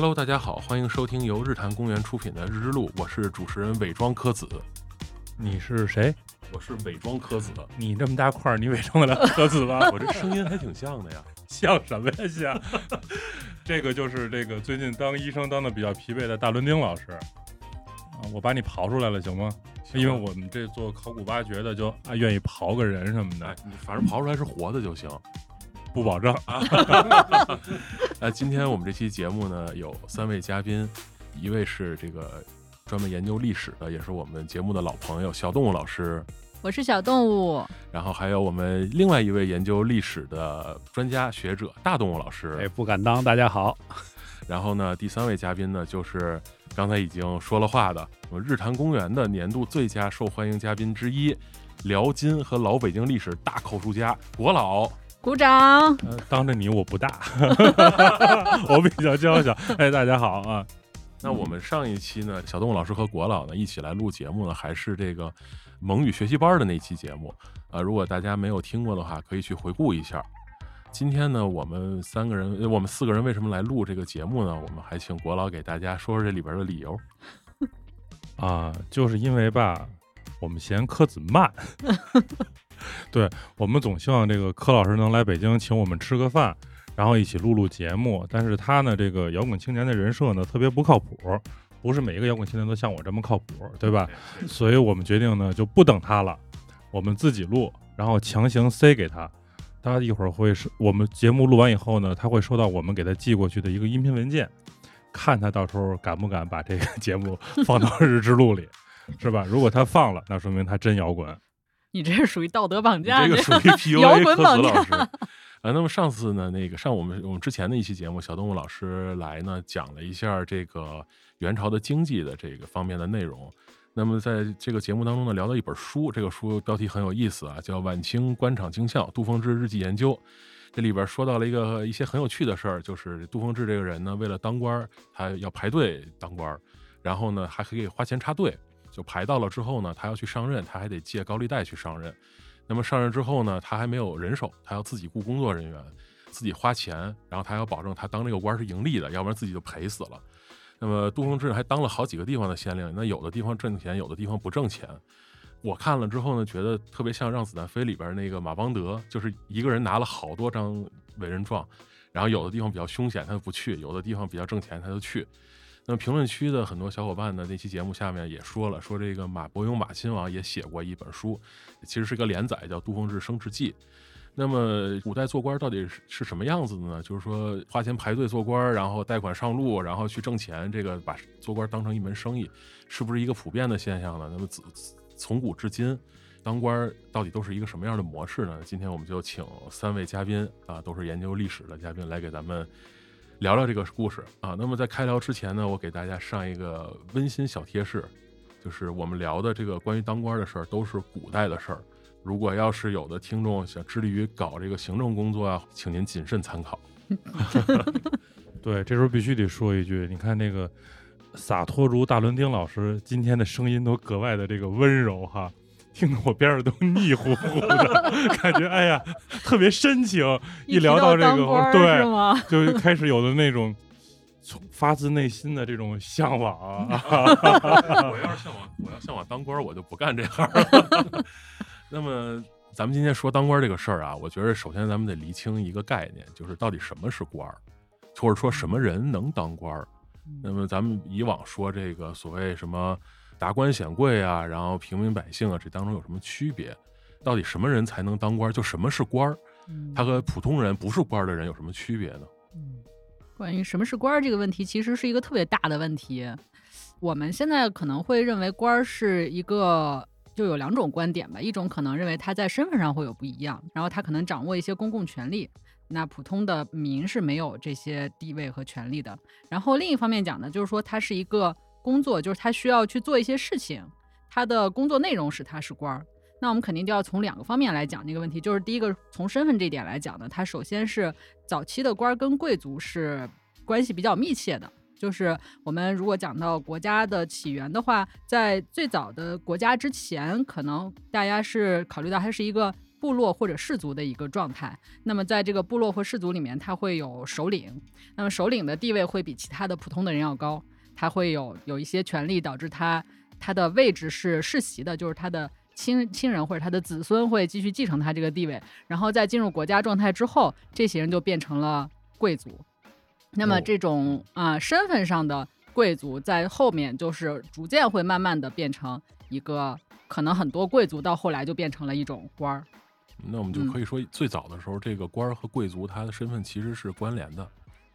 Hello，大家好，欢迎收听由日坛公园出品的《日之路》，我是主持人伪装柯子。你是谁？我是伪装柯子。你这么大块儿，你伪装得了 柯子吗？我这声音还挺像的呀。像什么呀？像 这个就是这个最近当医生当的比较疲惫的大伦丁老师啊，我把你刨出来了，行吗？因为我们这做考古挖掘的就啊愿意刨个人什么的，反正刨出来是活的就行，不保证。啊。那，今天我们这期节目呢有三位嘉宾，一位是这个专门研究历史的，也是我们节目的老朋友小动物老师。我是小动物，然后还有我们另外一位研究历史的专家学者大动物老师，哎，不敢当，大家好。然后呢，第三位嘉宾呢，就是刚才已经说了话的，我们日坛公园的年度最佳受欢迎嘉宾之一，辽金和老北京历史大口述家国老，鼓掌。当着你我不大，我比较娇小。哎，大家好啊。那我们上一期呢，小动物老师和国老呢一起来录节目呢，还是这个。蒙语学习班的那期节目，啊，如果大家没有听过的话，可以去回顾一下。今天呢，我们三个人，我们四个人为什么来录这个节目呢？我们还请国老给大家说说这里边的理由。啊，就是因为吧，我们嫌柯子慢。对我们总希望这个柯老师能来北京请我们吃个饭，然后一起录录节目。但是他呢，这个摇滚青年的人设呢，特别不靠谱。不是每一个摇滚青年都像我这么靠谱，对吧？所以我们决定呢，就不等他了，我们自己录，然后强行塞给他。他一会儿会是我们节目录完以后呢，他会收到我们给他寄过去的一个音频文件，看他到时候敢不敢把这个 节目放到日之录里，是吧？如果他放了，那说明他真摇滚。你这是属于道德绑架，这个属于 PUA 科子老师。啊，那么上次呢，那个上我们我们之前的一期节目，小动物老师来呢，讲了一下这个。元朝的经济的这个方面的内容，那么在这个节目当中呢，聊到一本书，这个书标题很有意思啊，叫《晚清官场经校：杜峰志日记研究》。这里边说到了一个一些很有趣的事儿，就是杜峰志这个人呢，为了当官，他要排队当官，然后呢还可以花钱插队，就排到了之后呢，他要去上任，他还得借高利贷去上任。那么上任之后呢，他还没有人手，他要自己雇工作人员，自己花钱，然后他要保证他当这个官是盈利的，要不然自己就赔死了。那么杜峰志还当了好几个地方的县令，那有的地方挣钱，有的地方不挣钱。我看了之后呢，觉得特别像《让子弹飞》里边那个马邦德，就是一个人拿了好多张委任状，然后有的地方比较凶险，他就不去；有的地方比较挣钱，他就去。那评论区的很多小伙伴呢，那期节目下面也说了，说这个马伯庸马亲王也写过一本书，其实是个连载，叫《杜峰志升职记》。那么古代做官到底是是什么样子的呢？就是说花钱排队做官，然后贷款上路，然后去挣钱，这个把做官当成一门生意，是不是一个普遍的现象呢？那么自从古至今，当官到底都是一个什么样的模式呢？今天我们就请三位嘉宾啊，都是研究历史的嘉宾来给咱们聊聊这个故事啊。那么在开聊之前呢，我给大家上一个温馨小贴士，就是我们聊的这个关于当官的事儿都是古代的事儿。如果要是有的听众想致力于搞这个行政工作啊，请您谨慎参考。对，这时候必须得说一句，你看那个洒脱如大伦丁老师今天的声音都格外的这个温柔哈，听得我边上都腻乎乎的，感觉哎呀特别深情。一聊到这个，对，就开始有的那种从发自内心的这种向往啊。我要是向往，我要向往当官，我就不干这行了。那么，咱们今天说当官这个事儿啊，我觉得首先咱们得厘清一个概念，就是到底什么是官儿，或者说什么人能当官儿。那么咱们以往说这个所谓什么达官显贵啊，然后平民百姓啊，这当中有什么区别？到底什么人才能当官？就什么是官儿？他和普通人不是官儿的人有什么区别呢？嗯，关于什么是官儿这个问题，其实是一个特别大的问题。我们现在可能会认为官儿是一个。就有两种观点吧，一种可能认为他在身份上会有不一样，然后他可能掌握一些公共权利，那普通的民是没有这些地位和权利的。然后另一方面讲呢，就是说他是一个工作，就是他需要去做一些事情，他的工作内容使他是官儿。那我们肯定就要从两个方面来讲这个问题，就是第一个从身份这点来讲呢，他首先是早期的官儿跟贵族是关系比较密切的。就是我们如果讲到国家的起源的话，在最早的国家之前，可能大家是考虑到它是一个部落或者氏族的一个状态。那么在这个部落或氏族里面，他会有首领，那么首领的地位会比其他的普通的人要高，他会有有一些权利，导致他他的位置是世袭的，就是他的亲亲人或者他的子孙会继续继承他这个地位。然后在进入国家状态之后，这些人就变成了贵族。那么哦这种啊、身份上的贵族，在后面就是逐渐会慢慢的变成一个，可能很多贵族到后来就变成了一种官儿。那我们就嗯可以说，最早的时候，这个官儿和贵族他的身份其实是关联的。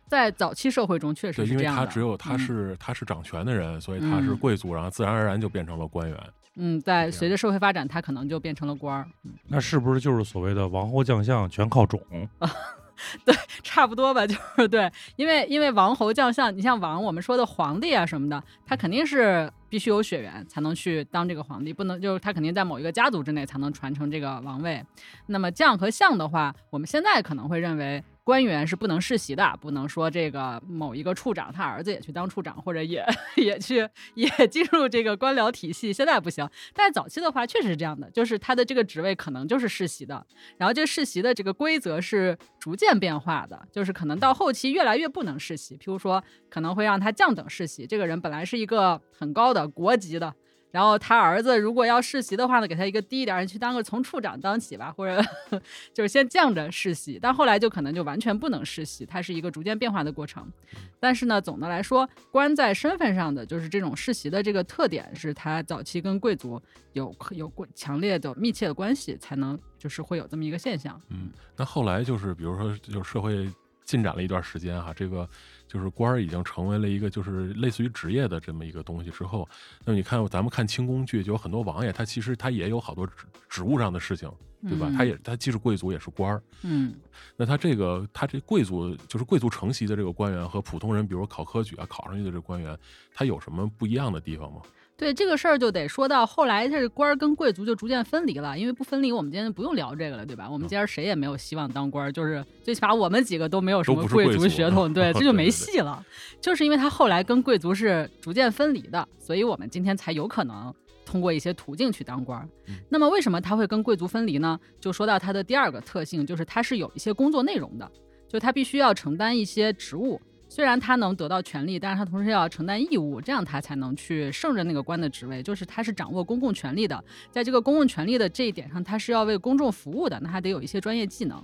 在早期社会中确实对，因为是这样的。他只有他嗯是、他是掌权的人，所以他是嗯贵族，然后自然而然就变成了官员。嗯，在随着社会发展，他可能就变成了官儿。嗯那是不是就是所谓的王侯将相全靠种？对 差不多吧，就是对，因为因为王侯将相，你像王，我们说的皇帝啊什么的，他肯定是必须有血缘才能去当这个皇帝，不能就是他肯定在某一个家族之内才能传承这个王位。那么将和相的话，我们现在可能会认为官员是不能世袭的，不能说这个某一个处长他儿子也去当处长，或者也 也去也进入这个官僚体系，现在不行。但早期的话确实是这样的，就是他的这个职位可能就是世袭的，然后这世袭的这个规则是逐渐变化的，就是可能到后期越来越不能世袭，譬如说可能会让他降等世袭，这个人本来是一个很高的国籍的。然后他儿子如果要世袭的话呢，给他一个低一点儿，去当个从处长当起吧，或者 就是先降着世袭，但后来就可能就完全不能世袭，它是一个逐渐变化的过程。但是呢，总的来说，官在身份上的就是这种世袭的这个特点，是他早期跟贵族有有过强烈的密切的关系，才能就是会有这么一个现象。嗯，那后来就是比如说，就是社会进展了一段时间哈，这个就是官儿已经成为了一个就是类似于职业的这么一个东西之后，那么你看咱们看清宫剧，就有很多王爷，他其实他也有好多职职务上的事情，对吧？嗯他也他既是贵族也是官儿。嗯那他这个他这贵族就是贵族承袭的这个官员和普通人，比如考科举啊考上去的这个官员，他有什么不一样的地方吗？对这个事儿就得说到后来，这官儿跟贵族就逐渐分离了，因为不分离，我们今天不用聊这个了，对吧？我们今儿谁也没有希望当官儿，就是最起码我们几个都没有什么贵族族血统，对，这就没戏了。就是因为他后来跟贵族是逐渐分离的，所以我们今天才有可能通过一些途径去当官。那么为什么他会跟贵族分离呢？就说到他的第二个特性，就是他是有一些工作内容的，就他必须要承担一些职务。虽然他能得到权利，但是他同时要承担义务，这样他才能去胜任那个官的职位。就是他是掌握公共权力的，在这个公共权力的这一点上，他是要为公众服务的，那他得有一些专业技能。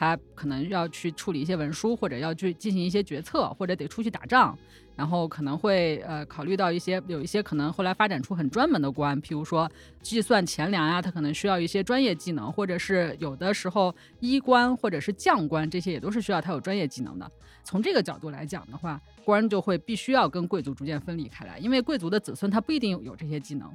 他可能要去处理一些文书，或者要去进行一些决策，或者得出去打仗，然后可能会呃考虑到一些有一些可能后来发展出很专门的官，譬如说计算钱粮呀，他可能需要一些专业技能，或者是有的时候医官或者是将官这些也都是需要他有专业技能的。从这个角度来讲的话，官就会必须要跟贵族逐渐分离开来，因为贵族的子孙他不一定有这些技能。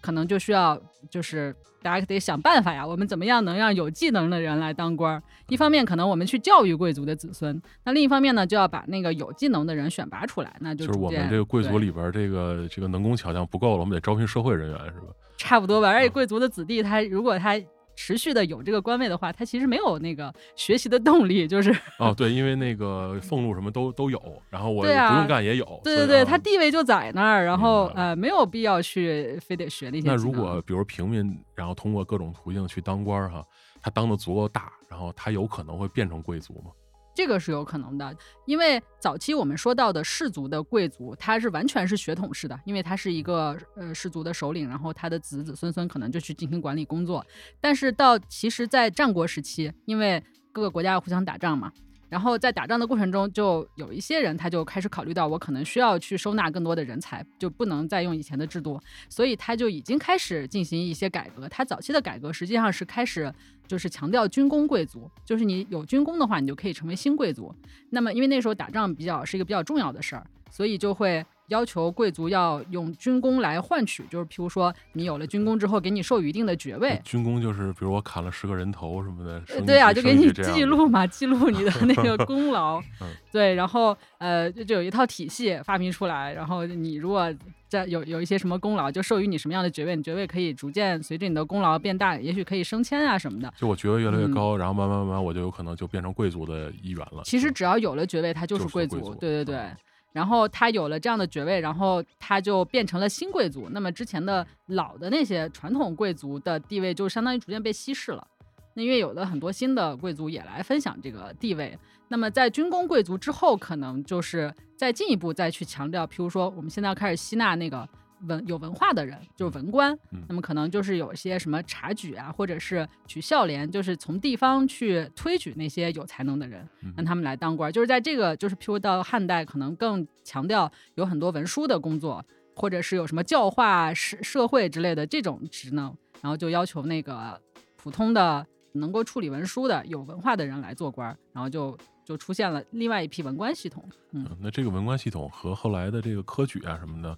可能就需要，就是大家得想办法呀。我们怎么样能让有技能的人来当官儿？一方面可能我们去教育贵族的子孙，那另一方面呢，就要把那个有技能的人选拔出来。那就就是我们这个贵族里边儿这个这个能工巧匠不够了，我们得招聘社会人员，是吧？差不多吧。而且嗯贵族的子弟，他如果他持续的有这个官位的话，他其实没有那个学习的动力，就是哦，对，因为那个俸禄什么都都有，然后我不用干也有。对对对，他地位就在那儿，然后呃没有必要去非得学那些那。如果比如平民，然后通过各种途径去当官儿哈，他当的足够大，然后他有可能会变成贵族吗？这个是有可能的，因为早期我们说到的氏族的贵族，他是完全是血统式的，因为他是一个呃氏族的首领，然后他的子子孙孙可能就去进行管理工作。但是到其实，在战国时期，因为各个国家要互相打仗嘛，然后在打仗的过程中，就有一些人他就开始考虑到，我可能需要去收纳更多的人才，就不能再用以前的制度，所以他就已经开始进行一些改革。他早期的改革实际上是开始就是强调军功贵族，就是你有军功的话，你就可以成为新贵族。那么因为那时候打仗比较是一个比较重要的事儿，所以就会要求贵族要用军功来换取，就是譬如说你有了军功之后，给你授予一定的爵位。军功就是比如我砍了十个人头什么的，对啊，就给你记录嘛，记录你的那个功劳 嗯。对，然后呃，就就有一套体系发明出来，然后你如果在有有一些什么功劳，就授予你什么样的爵位，你爵位可以逐渐随着你的功劳变大，也许可以升迁啊什么的。就我爵位越来越嗯高，然后慢慢慢慢我就有可能就变成贵族的一员了。其实只要有了爵位，他就是就是贵族。贵族对对对。嗯然后他有了这样的爵位，然后他就变成了新贵族。那么之前的老的那些传统贵族的地位，就相当于逐渐被稀释了。那因为有了很多新的贵族也来分享这个地位。那么在军工贵族之后，可能就是再进一步再去强调，譬如说我们现在要开始吸纳那个文有文化的人，就是文官。嗯那么可能就是有一些什么察举啊，或者是举孝廉，就是从地方去推举那些有才能的人，嗯让他们来当官儿。就是在这个，就是譬如到汉代，可能更强调有很多文书的工作，或者是有什么教化社社会之类的这种职能，然后就要求那个普通的能够处理文书的有文化的人来做官儿，然后就就出现了另外一批文官系统。嗯，嗯那这个文官系统和后来的这个科举啊什么的，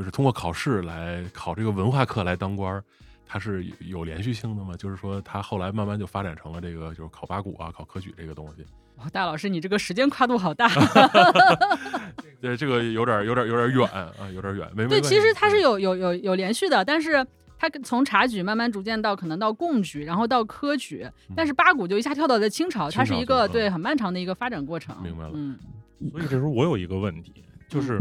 就是通过考试来考这个文化课来当官儿，它是有有连续性的吗？就是说，它后来慢慢就发展成了这个就是考八股啊、考科举这个东西。哇，大老师，你这个时间跨度好大。对，这个有点有点有点远啊，有点儿远。没没对，其实它是有有有有连续的，但是它从察举慢慢逐渐到可能到贡举，然后到科举，但是八股就一下跳到了清朝，它是一个对很漫长的一个发展过程。明白了嗯所以这时候我有一个问题，就是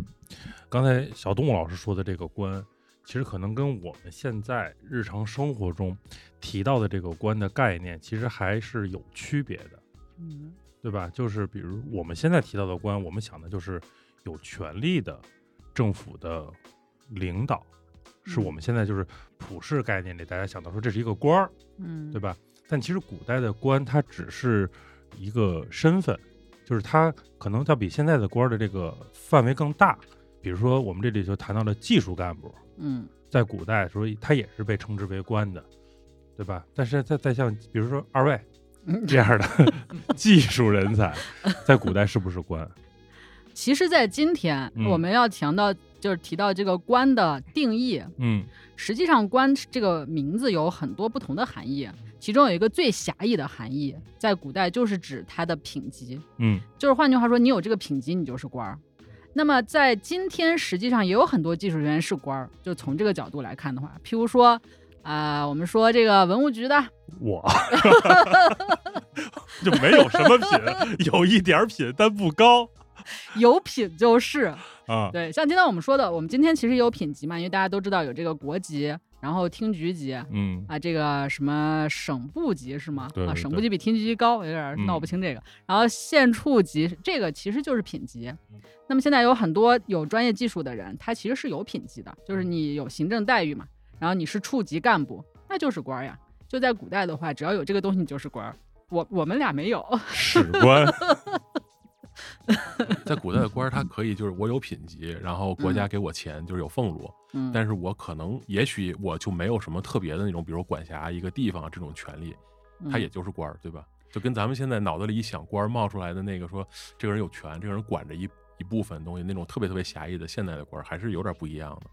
刚才小动物老师说的这个官，其实可能跟我们现在日常生活中提到的这个官的概念，其实还是有区别的，嗯对吧？就是比如我们现在提到的官，我们想的就是有权力的政府的领导，是我们现在就是普世概念里大家想到说这是一个官儿，嗯，对吧？但其实古代的官，它只是一个身份，就是它可能要比现在的官儿的这个范围更大。比如说，我们这里就谈到了技术干部，嗯在古代的时候，他也是被称之为官的，对吧？但是再再像比如说二位嗯这样的 技术人才，在古代是不是官？其实，在今天嗯我们要强调，就是提到这个官的定义。嗯实际上，官这个名字有很多不同的含义，其中有一个最狭义的含义，在古代就是指他的品级。嗯就是换句话说，你有这个品级，你就是官儿。那么在今天，实际上也有很多技术人员是官儿。就从这个角度来看的话，譬如说，啊、我们说这个文物局的，我 就没有什么品，有一点儿品，但不高有品就是啊。对。像今天我们说的，我们今天其实有品级嘛，因为大家都知道有这个国级，然后厅局级。嗯啊，这个什么省部级是吗？啊，对对对省部级比厅局级高，有点闹不清这个。然后县处级，这个其实就是品级嗯。那么现在有很多有专业技术的人，他其实是有品级的，就是你有行政待遇嘛，然后你是处级干部，那就是官儿呀。就在古代的话，只要有这个东西，你就是官儿。我我们俩没有，史官，在古代的官儿，他可以就是我有品级，然后国家给我钱，就是有俸禄，嗯，但是我可能也许我就没有什么特别的那种，比如管辖一个地方这种权利，他嗯也就是官儿，对吧？就跟咱们现在脑子里一想官儿冒出来的那个说这个人有权，这个人管着一一部分东西，那种特别特别狭义的现代的官儿，还是有点不一样的。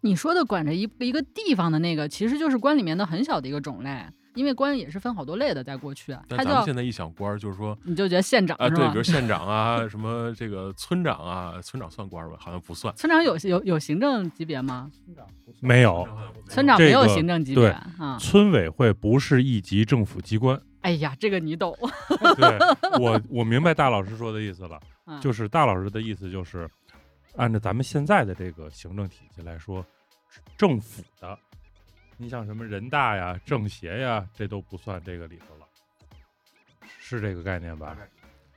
你说的管着一一个地方的那个，其实就是官里面的很小的一个种类，因为官也是分好多类的，在过去，但他叫咱们现在一想官儿，就是说你就觉得县长啊，对，比如？县长啊，什么这个村长啊，村长算官儿吧？好像不算。村长有有有行政级别吗？没有，村长没有行政级别啊。村委会不是一级政府机关。哎呀，这个你懂。对我，我明白大老师说的意思了，嗯就是大老师的意思就是，按照咱们现在的这个行政体系来说，政府的，你像什么人大呀、政协呀，这都不算这个里头了，是这个概念吧？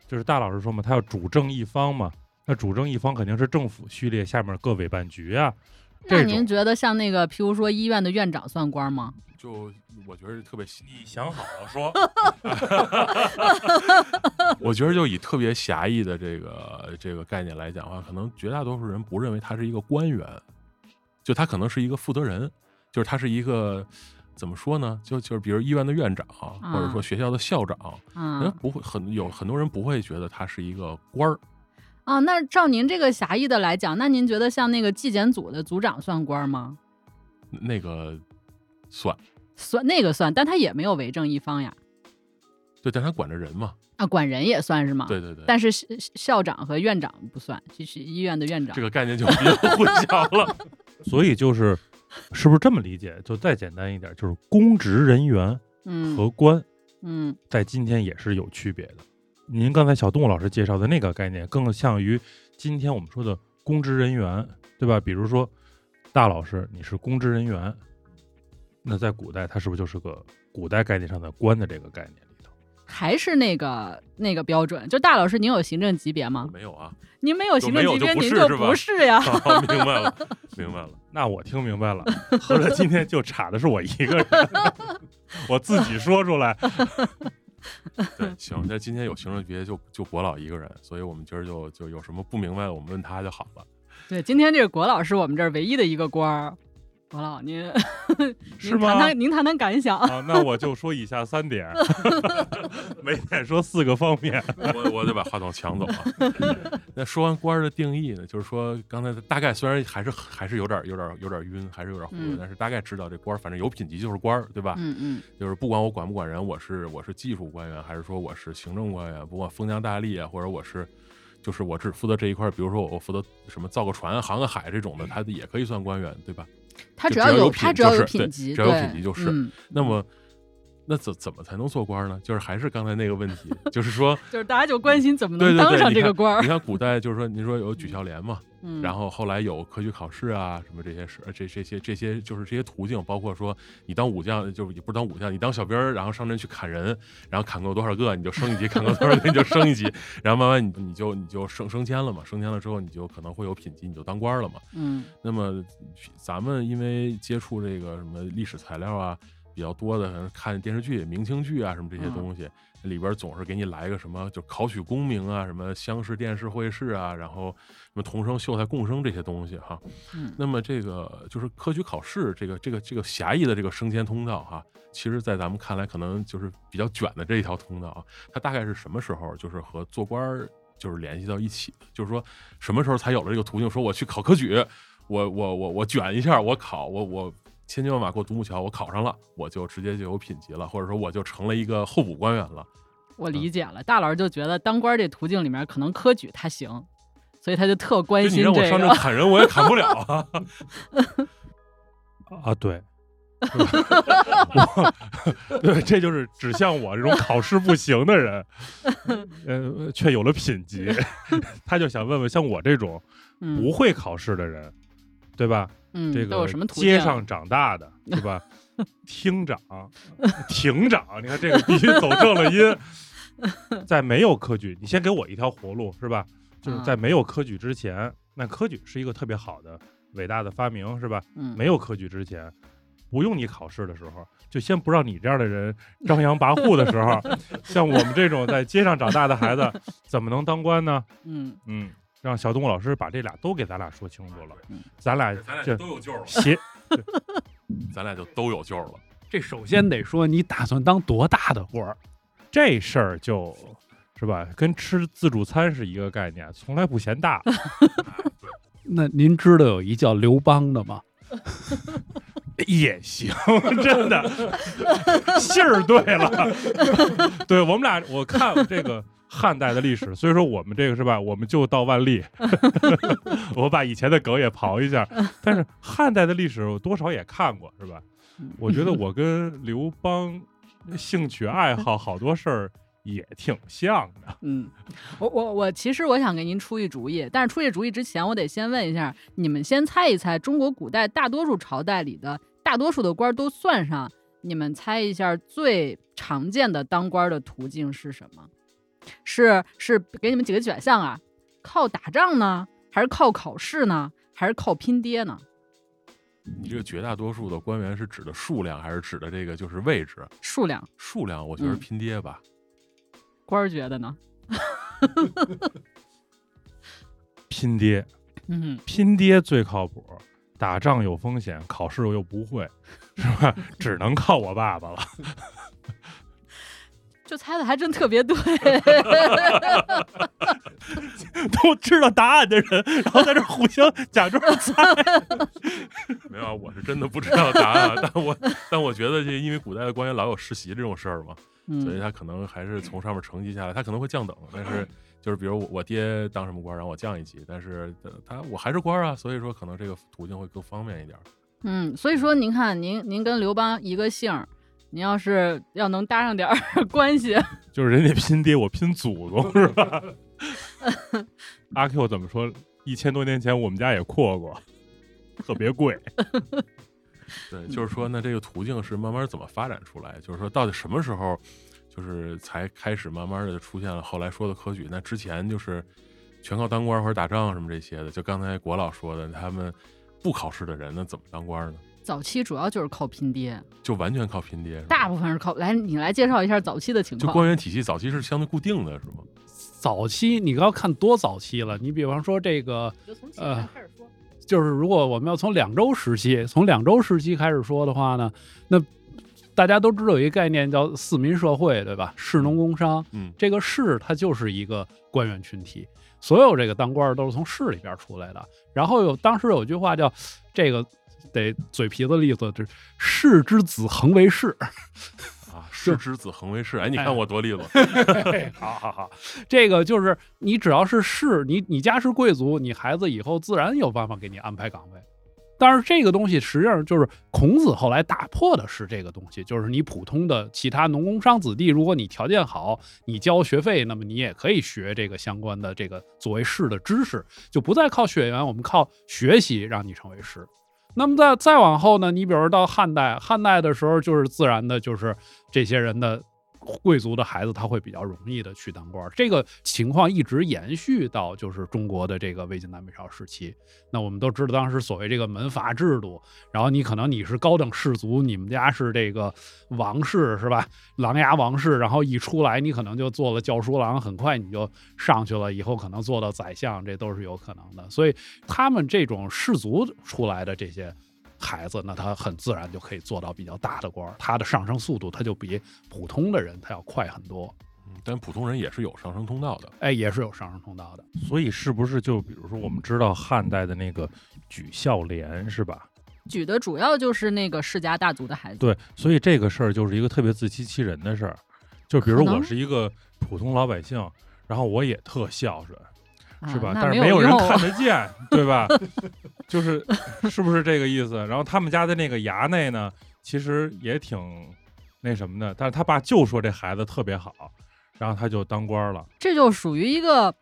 就是大老师说嘛，他要主政一方嘛，那主政一方肯定是政府序列下面各委办局啊。那您觉得像那个，譬如说医院的院长算官吗？就我觉得特别狭，你想好了说，我觉得就以特别狭义的这个这个概念来讲的话，可能绝大多数人不认为他是一个官员，就他可能是一个负责人，就是他是一个怎么说呢？就就是比如医院的院长，或者说学校的校长，人啊不会很有很多人不会觉得他是一个官儿。啊，那照您这个狭义的来讲，那您觉得像那个纪检组的组长算官吗？那个算算那个算，但他也没有为政一方呀。对，但他管着人嘛。啊，管人也算是吗？对对对，但是校校长和院长不算，就是医院的院长这。个概念就比较混淆了。所以就是，是不是这么理解？就再简单一点，就是公职人员嗯和官嗯在今天也是有区别的。您刚才小动物老师介绍的那个概念，更像于今天我们说的公职人员，对吧？比如说，大老师你是公职人员，那在古代他是不是就是个古代概念上的官的这个概念。还是那个那个标准，就大老师，您有行政级别吗？没有啊，您没有行政级别，就您就不是呀。好明白了，明白了。那我听明白了，合着今天就差的是我一个人，我自己说出来。对，行，那今天有行政级别就就国老一个人，所以我们今儿就就有什么不明白，我们问他就好了。对，今天这个国老是我们这儿唯一的一个官儿。国老，您是吗您谈谈您谈谈感想。啊，那我就说以下三点，每点说四个方面。我我得把话筒抢走啊。那说完官儿的定义呢，就是说刚才大概虽然还是还是有点有点有点晕，还是有点糊涂，嗯但是大概知道这官儿反正有品级就是官儿，对吧？嗯嗯就是不管我管不管人，我是我是技术官员，还是说我是行政官员，不管封疆大吏啊，或者我是。就是我只负责这一块儿，比如说我负责什么造个船、航个海这种的，他也可以算官员，对吧？他只要有品他只要有品级，只要有品级就是嗯那么，那怎怎么才能做官呢？就是还是刚才那个问题，就是说，就是大家就关心怎么能当上这个官儿你。看古代就是说，您说有举孝廉嘛，嗯，然后后来有科举考试啊，什么这些事，这这些这些就是这些途径，包括说你当武将，就是也不是当武将，你当小兵儿，然后上阵去砍人，然后砍够多少个你就升一级，砍够多少个你就升一级，然后慢慢你你就你就升升迁了嘛，升迁了之后你就可能会有品级，你就当官儿了嘛。嗯那么咱们因为接触这个什么历史材料啊比较多的，可能看电视剧、明清剧啊什么这些嗯东西，里边总是给你来个什么就考取功名啊，什么乡试、殿试、会试啊，然后什么同生、秀才、共生这些东西哈。嗯那么这个就是科举考试这个这个这个狭义的这个升迁通道哈，其实在咱们看来可能就是比较卷的这一条通道啊，它大概是什么时候就是和做官儿就是联系到一起的？就是说什么时候才有了这个途径？说我去考科举，我我我我卷一下，我考我我千军万马过独木桥，我考上了，我就直接就有品级了，或者说我就成了一个候补官员了。我理解了。大老师就觉得当官这途径里面，可能科举他行，所以他就特关心你心这让我上这。砍人，我也砍不了啊。啊，对，对，这就是指向我这种考试不行的人，呃，却有了品级，他就想问问像我这种嗯不会考试的人，对吧？嗯，这个？街上长大的，对吧？厅长、庭长，你看这个必须走正了音。在没有科举，你先给我一条活路，是吧？就是啊在没有科举之前，那科举是一个特别好的、伟大的发明，是吧？嗯，没有科举之前，不用你考试的时候，就先不让你这样的人张扬跋扈的时候，像我们这种在街上长大的孩子，怎么能当官呢？嗯嗯，让小东老师把这俩都给咱俩说清楚了嗯，咱俩咱俩这就都有救了，协咱俩就都有救了。这首先得说你打算当多大的官儿？这事儿就是吧，跟吃自助餐是一个概念，从来不嫌大。那您知道有一叫刘邦的吗？也行，真的，姓儿对了。对我们俩，我看这个汉代的历史，所以说我们这个是吧，我们就到万历。我把以前的梗也刨一下，但是汉代的历史我多少也看过，是吧？我觉得我跟刘邦兴趣爱好好多事儿也挺像的。嗯，我我我其实我想给您出一主意，但是出这主意之前，我得先问一下，你们先猜一猜，中国古代大多数朝代里的大多数的官儿都算上，你们猜一下最常见的当官儿的途径是什么？是是给你们几个选项啊？靠打仗呢，还是靠考试呢，还是靠拼爹呢？你这个绝大多数的官员是指的数量，还是指的这个就是位置？数量，数量，我觉得是嗯拼爹吧。官儿觉得呢？拼爹，嗯，拼爹最靠谱，打仗有风险，考试我又不会，是吧？只能靠我爸爸了。就猜的还真特别对。都知道答案的人，然后在这互相假装猜。没有啊，我是真的不知道答案，但我但我觉得这因为古代的官员老有世袭这种事儿嘛，所以嗯他可能还是从上面承袭下来，他可能会降等，但是就是比如我我爹当什么官，然后我降一级，但是呃他我还是官啊，所以说可能这个途径会更方便一点。嗯，所以说您看，您您跟刘邦一个姓儿，您要是要能搭上点儿 关系，就是人家拼爹，我拼祖宗，是吧？阿 Q 怎么说？一千多年前我们家也扩过，特别贵。对，就是说，那这个途径是慢慢怎么发展出来？就是说，到底什么时候，就是才开始慢慢的出现了后来说的科举？那之前就是全靠当官或者打仗什么这些的。就刚才国老说的，他们不考试的人，那怎么当官呢？早期主要就是靠拼爹，就完全靠拼爹。大部分是靠来，你来介绍一下早期的情况就。官员体系早期是相对固定的，是吗？早期你要看多早期了，你比方说这个，就从前面开始说，就是如果我们要从两周时期，从两周时期开始说的话呢，那大家都知道有一个概念叫四民社会，对吧？士农工商，嗯这个士它就是一个官员群体，所有这个当官儿都是从市里边出来的。然后有当时有句话叫这个得嘴皮子利索，就是士之子恒为士。啊，士之子恒为士。哎，你哎看我多利落。好好好，这个就是你只要是士，你你家是贵族，你孩子以后自然有办法给你安排岗位。但是这个东西实际上就是孔子后来打破的是这个东西，就是你普通的其他农工商子弟，如果你条件好，你交学费，那么你也可以学这个相关的这个作为士的知识，就不再靠血缘，我们靠学习让你成为士。那么再再往后呢，你比如到汉代，汉代的时候就是自然的，就是这些人的贵族的孩子，他会比较容易的去当官。这个情况一直延续到就是中国的这个魏晋南北朝时期。那我们都知道，当时所谓这个门阀制度，然后你可能你是高等士族，你们家是这个王室是吧？琅琊王氏，然后一出来，你可能就做了教书郎，很快你就上去了，以后可能做到宰相，这都是有可能的。所以他们这种士族出来的这些孩子，那他很自然就可以做到比较大的官儿，他的上升速度他就比普通的人他要快很多。嗯但普通人也是有上升通道的。哎，也是有上升通道的。所以是不是就比如说我们知道汉代的那个举孝廉是吧？举的主要就是那个世家大族的孩子。对，所以这个事儿就是一个特别自欺欺人的事儿。就比如我是一个普通老百姓，然后我也特孝顺，啊是吧？但是没有人看得见，对吧？就是是不是这个意思？然后他们家的那个衙内呢，其实也挺那什么的，但是他爸就说这孩子特别好，然后他就当官了。这就属于一个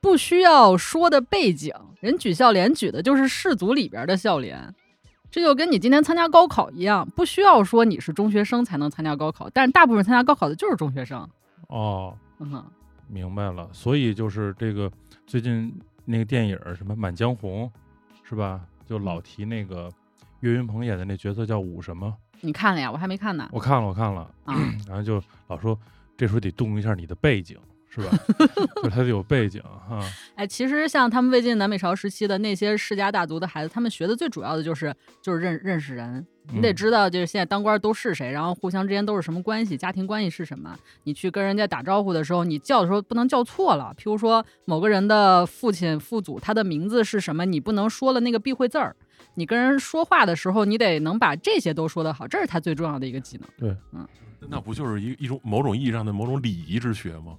不需要说的背景。人举孝廉举的就是士族里边的孝廉，这就跟你今天参加高考一样，不需要说你是中学生才能参加高考，但是大部分参加高考的就是中学生。哦，嗯哼，明白了。所以就是这个最近那个电影儿什么《满江红》，是吧？就老提那个岳云鹏演的那角色叫武什么？你看了呀？我还没看呢。我看了，我看了，啊，然后就老说这时候得动一下你的背景，是吧？就他得有背景哈。哎，其实像他们魏晋南北朝时期的那些世家大族的孩子，他们学的最主要的就是就是认认识人，你得嗯知道就是现在当官都是谁，然后互相之间都是什么关系，家庭关系是什么。你去跟人家打招呼的时候，你叫的时候不能叫错了。譬如说某个人的父亲、父祖，他的名字是什么，你不能说了那个避讳字儿。你跟人说话的时候，你得能把这些都说得好，这是他最重要的一个技能。对，嗯那不就是一一种某种意义上的某种礼仪之学吗？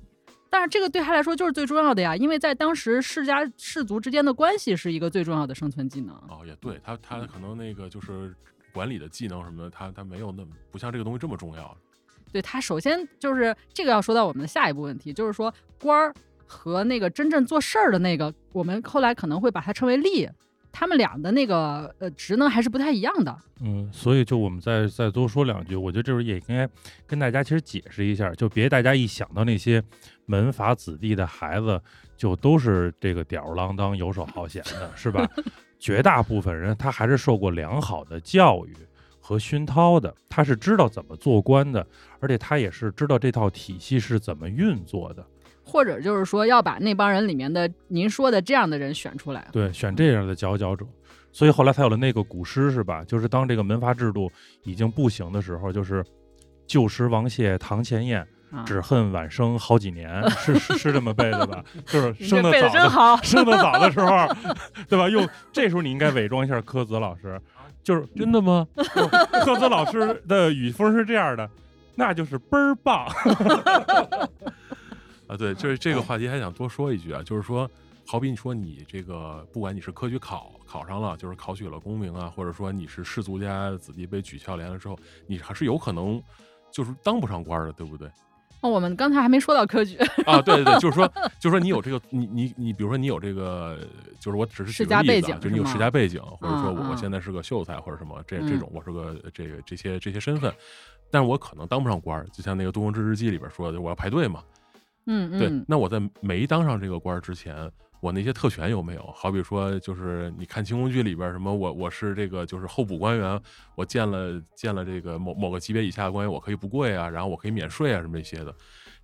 但是这个对他来说就是最重要的呀，因为在当时世家氏族之间的关系是一个最重要的生存技能。哦，也对他他可能那个就是管理的技能什么的，他他没有那么不像这个东西这么重要。对他，首先就是这个要说到我们的下一步问题，就是说官儿和那个真正做事儿的那个，我们后来可能会把它称为吏，他们俩的那个呃职能还是不太一样的。嗯，所以就我们再再多说两句，我觉得这时候也应该跟大家其实解释一下，就别大家一想到那些门阀子弟的孩子，就都是这个吊儿郎当、游手好闲的，是吧？绝大部分人他还是受过良好的教育和熏陶的，他是知道怎么做官的，而且他也是知道这套体系是怎么运作的。或者就是说要把那帮人里面的您说的这样的人选出来。对，选这样的佼佼者，所以后来才有了那个古诗，是吧？就是当这个门阀制度已经不行的时候，就是旧时王谢堂前燕，啊，只恨晚生好几年，是是是这么背的吧？就是生的早的，真好。生的早的时候，对吧？又这时候你应该伪装一下柯子老师，就是真的吗？柯子老师的语风是这样的，那就是倍儿棒。啊，对，就是这个话题还想多说一句啊，就是说，好比你说你这个，不管你是科举考考上了，就是考取了功名啊，或者说你是士族家子弟被举孝廉了之后，你还是有可能就是当不上官的，对不对？哦，我们刚才还没说到科举，啊，对对对，就是说，就是说你有这个，你你你，比如说你有这个，就是我只是举个例子啊，背景就是你有世家背景，或者说我现在是个秀才或者什么，这嗯。这种我是个这个这些这些身份，但是我可能当不上官儿，就像那个《杜工之日记》里边说的，我要排队嘛，对嗯对，，那我在没当上这个官儿之前，我那些特权有没有？好比说，就是你看清宫剧里边什么，我我是这个就是候补官员，我见了见了这个某某个级别以下的官员，我可以不跪啊，然后我可以免税啊，什么这些的，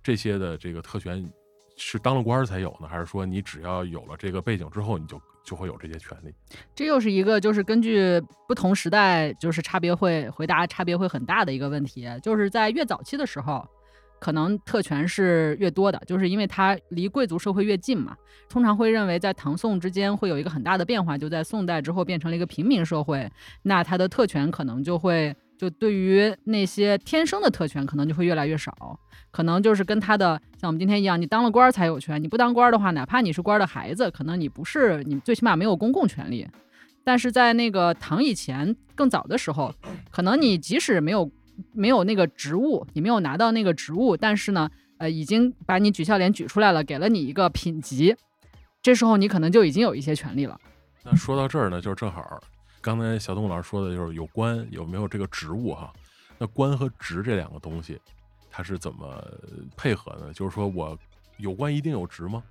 这些的这个特权是当了官儿才有呢，还是说你只要有了这个背景之后，你就就会有这些权利？这又是一个就是根据不同时代就是差别会回答差别会很大的一个问题，就是在越早期的时候。可能特权是越多的，就是因为它离贵族社会越近嘛。通常会认为在唐宋之间会有一个很大的变化，就在宋代之后变成了一个平民社会，那它的特权可能就会就对于那些天生的特权可能就会越来越少，可能就是跟他的像我们今天一样，你当了官才有权，你不当官的话，哪怕你是官的孩子，可能你不是你最起码没有公共权利。但是在那个唐以前更早的时候，可能你即使没有没有那个职务，你没有拿到那个职务，但是呢，呃，已经把你举孝廉举出来了，给了你一个品级，这时候你可能就已经有一些权利了。那说到这儿呢，就是正好刚才小东老师说的，就是有官有没有这个职务哈？那官和职这两个东西，它是怎么配合呢？就是说我有官一定有职吗？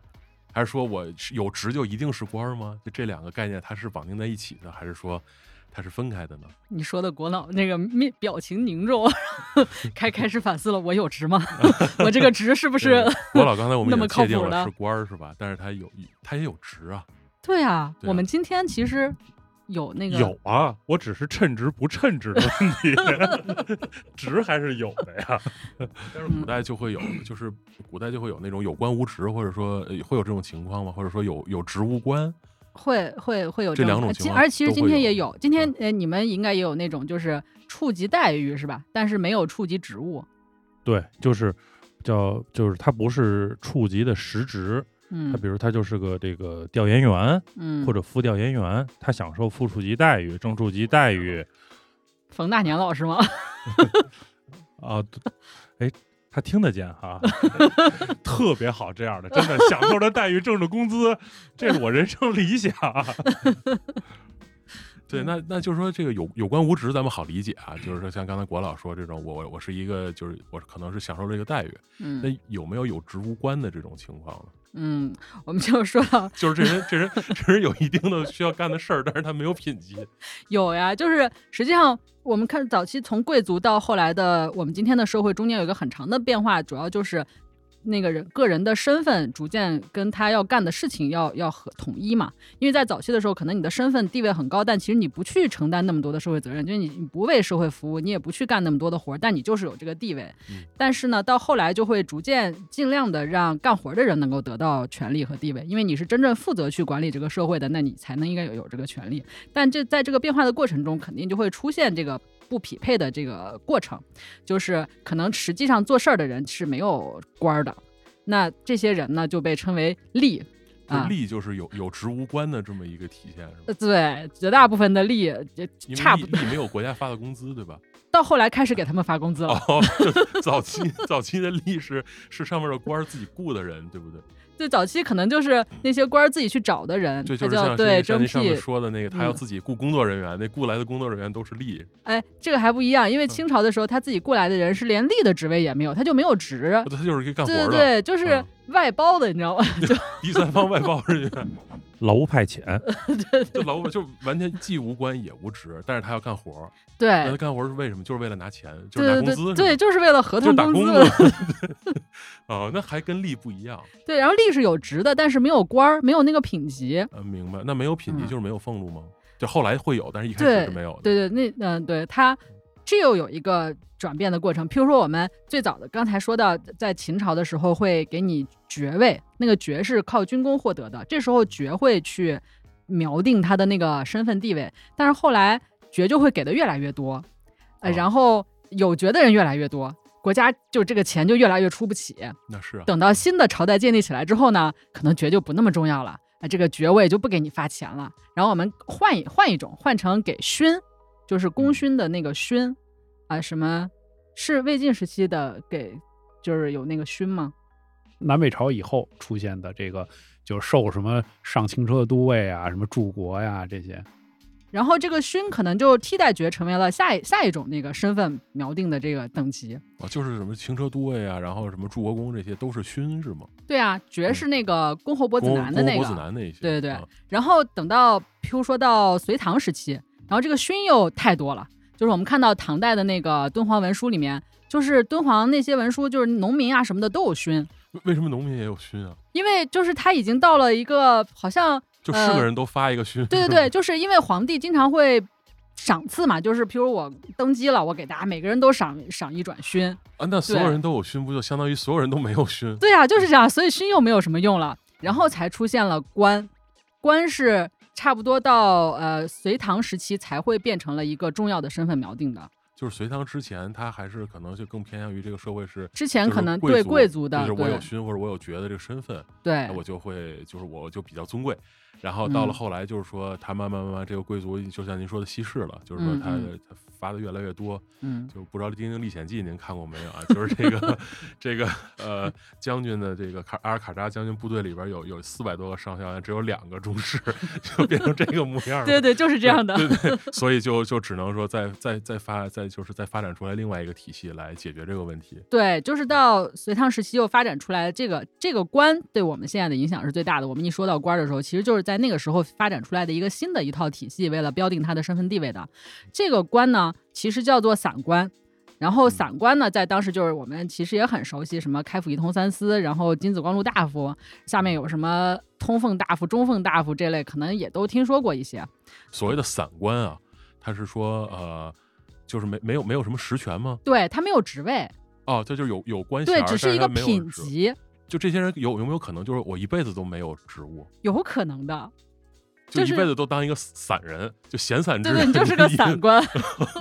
还是说我有职就一定是官吗？就这两个概念它是绑定在一起的，还是说它是分开的呢？你说的国老那个面表情凝重，开开始反思了，我有职吗？我这个职是不是？国老刚才我们那么已经界定靠谱的了是官儿是吧？但是他有他也有职啊，对啊，对啊我们今天其实有那个有啊，我只是称职不称职的问题，职还是有的呀。但是古代就会有，就是古代就会有那种有官无职，或者说呃会有这种情况吗？或者说有有职无官？会会会有这两种呃情况而其实今天也有，今天呃你们应该也有那种就是处级待遇是吧？但是没有处级职务。对，就是叫就是他不是处级的实职，嗯他比如他就是个这个调研员嗯，或者副调研员，他享受副处级待遇、正处级待遇冯大年老师吗？啊。对哎，他听得见哈，特别好，这样的真的享受着待遇、挣着工资，这是我人生理想。对，那那就是说这个有有官无职，咱们好理解啊，就是说像刚才国老说这种，我我我是一个就是我可能是享受这个待遇，嗯那有没有有职无官的这种情况呢？嗯，我们就说到就是这人这人这人有一定的需要干的事儿，但是他没有品级。有呀，就是实际上我们看早期从贵族到后来的我们今天的社会中间有一个很长的变化，主要就是那个人个人的身份逐渐跟他要干的事情要要和统一嘛。因为在早期的时候，可能你的身份地位很高，但其实你不去承担那么多的社会责任，就是你你不为社会服务，你也不去干那么多的活儿，但你就是有这个地位。嗯但是呢，到后来就会逐渐尽量的让干活的人能够得到权利和地位，因为你是真正负责去管理这个社会的，那你才能应该有有这个权利。但这在这个变化的过程中，肯定就会出现这个不匹配的这个过程，就是可能实际上做事儿的人是没有官儿的，那这些人呢就被称为吏。啊，吏就是有有职无官的这么一个体现，是吧？呃对，绝大部分的吏也差不多，没有国家发的工资，对吧？到后来开始给他们发工资了。哦，早期早期的吏是是上面的官儿自己雇的人，对不对？最早期可能就是那些官儿自己去找的人，对，他就是像叫对征面辟。说的那个，他要嗯自己雇工作人员，那雇来的工作人员都是吏，哎，这个还不一样，嗯因为清朝的时候他自己雇来的人是连吏的职位也没有，他就没有职。他就是干活的，对对对，就是嗯外包的，你知道吗？就第三方外包人员，劳务派遣，就劳务就完全既无官也无职，但是他要干活儿，那他干活儿是为什么？就是为了拿钱，就是拿对对工资，对就是为了合就是同工打工。哦，那还跟吏不一样，对，然后吏是有职的，但是没有官儿，没有那个品级。嗯，明白？那没有品级嗯就是没有俸禄吗？就后来会有，但是一开始是没有的。对对，那嗯、对它这又有一个转变的过程。譬如说，我们最早的刚才说到，在秦朝的时候会给你爵位，那个爵是靠军功获得的，这时候爵会去锚定他的那个身份地位。但是后来爵就会给的越来越多，呃，哦然后有爵的人越来越多。国家就这个钱就越来越出不起，那是啊，等到新的朝代建立起来之后呢，可能爵就不那么重要了，啊，这个爵位就不给你发钱了，然后我们换一换一种，换成给勋，就是功勋的那个勋，啊，什么是魏晋时期的给就是有那个勋吗？南北朝以后出现的这个，就受什么上轻车都尉啊，什么柱国呀这些。然后这个勋可能就替代爵成为了下一下一种那个身份锚定的这个等级。啊，就是什么轻车都尉啊，然后什么柱国公这些都是勋是吗？对啊，爵是那个公侯伯子男的那个。伯子男那一些。对对对啊然后等到譬如说到隋唐时期，然后这个勋又太多了，就是我们看到唐代的那个敦煌文书里面，就是敦煌那些文书，就是农民啊什么的都有勋，为为什么农民也有勋啊？因为就是他已经到了一个好像就是个人都发一个勋。对对对，就是因为皇帝经常会赏赐嘛，就是譬如我登基了，我给大家每个人都赏赏一转勋。啊，那所有人都有勋，不就相当于所有人都没有勋？对啊，就是这样，所以勋又没有什么用了，然后才出现了官，官是差不多到呃隋唐时期才会变成了一个重要的身份锚定的，就是隋唐之前，他还是可能就更偏向于这个社会是。之前可能对贵族的，就是我有勋或者我有爵的这个身份，对那我就会就是我就比较尊贵。然后到了嗯后来，就是说他慢慢慢慢这个贵族，就像您说的稀释了，就是说他他发的越来越多。嗯就不知道《丁丁历险记》您看过没有啊？就是这个 这个呃将军的这个卡阿尔卡扎将军部队里边有有四百多个上校，只有两个中士，就变成这个模样了。对对，就是这样的。对对，所以就就只能说再再再发再就是再发展出来另外一个体系来解决这个问题。对，就是到隋唐时期又发展出来这个这个官对我们现在的影响是最大的。我们一说到官儿的时候，其实就是在那个时候发展出来的一个新的一套体系，为了标定他的身份地位的。这个官呢，其实叫做散官。然后散官呢，在当时就是我们其实也很熟悉，什么开府一通三司，然后金紫光禄大夫，下面有什么通奉大夫、中奉大夫这类，可能也都听说过一些。所谓的散官啊，他是说呃，就是没没有没有什么实权吗？对他没有职位，哦，这就是有有关系对，只是一个。品级，就这些人有有没有可能就是我一辈子都没有职务，有可能的。就一辈子都当一个散人，就闲散之对对，人。你就是个散官。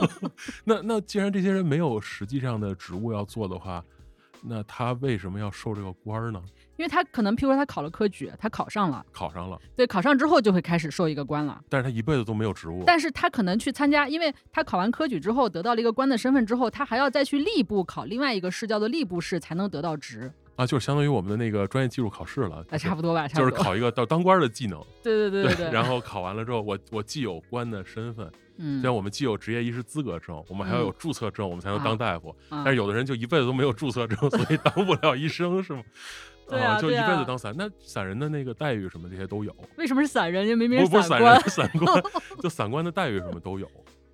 那那既然这些人没有实际上的职务要做的话，那他为什么要受这个官儿呢？因为他可能，譬如说他考了科举，他考上了，考上了，对，考上之后就会开始受一个官了。但是他一辈子都没有职务。但是他可能去参加，因为他考完科举之后得到了一个官的身份之后，他还要再去吏部考另外一个试，叫做吏部试，才能得到职。啊，就是相当于我们的那个专业技术考试了，哎，差不多吧，差就是。考一个到当官的技能。对对对对然后考完了之后，我我既有官的身份，嗯，像我们既有职业医师资格证，我们还要有注册证，我们才能当大夫。啊但是有的人就一辈子都没有注册证，所以当不了医生，是吗？对啊就一辈子当散。那散人的那个待遇什么这些都有，为什么是散人？因为明明不不是散人，。散官，就散官的待遇什么都有。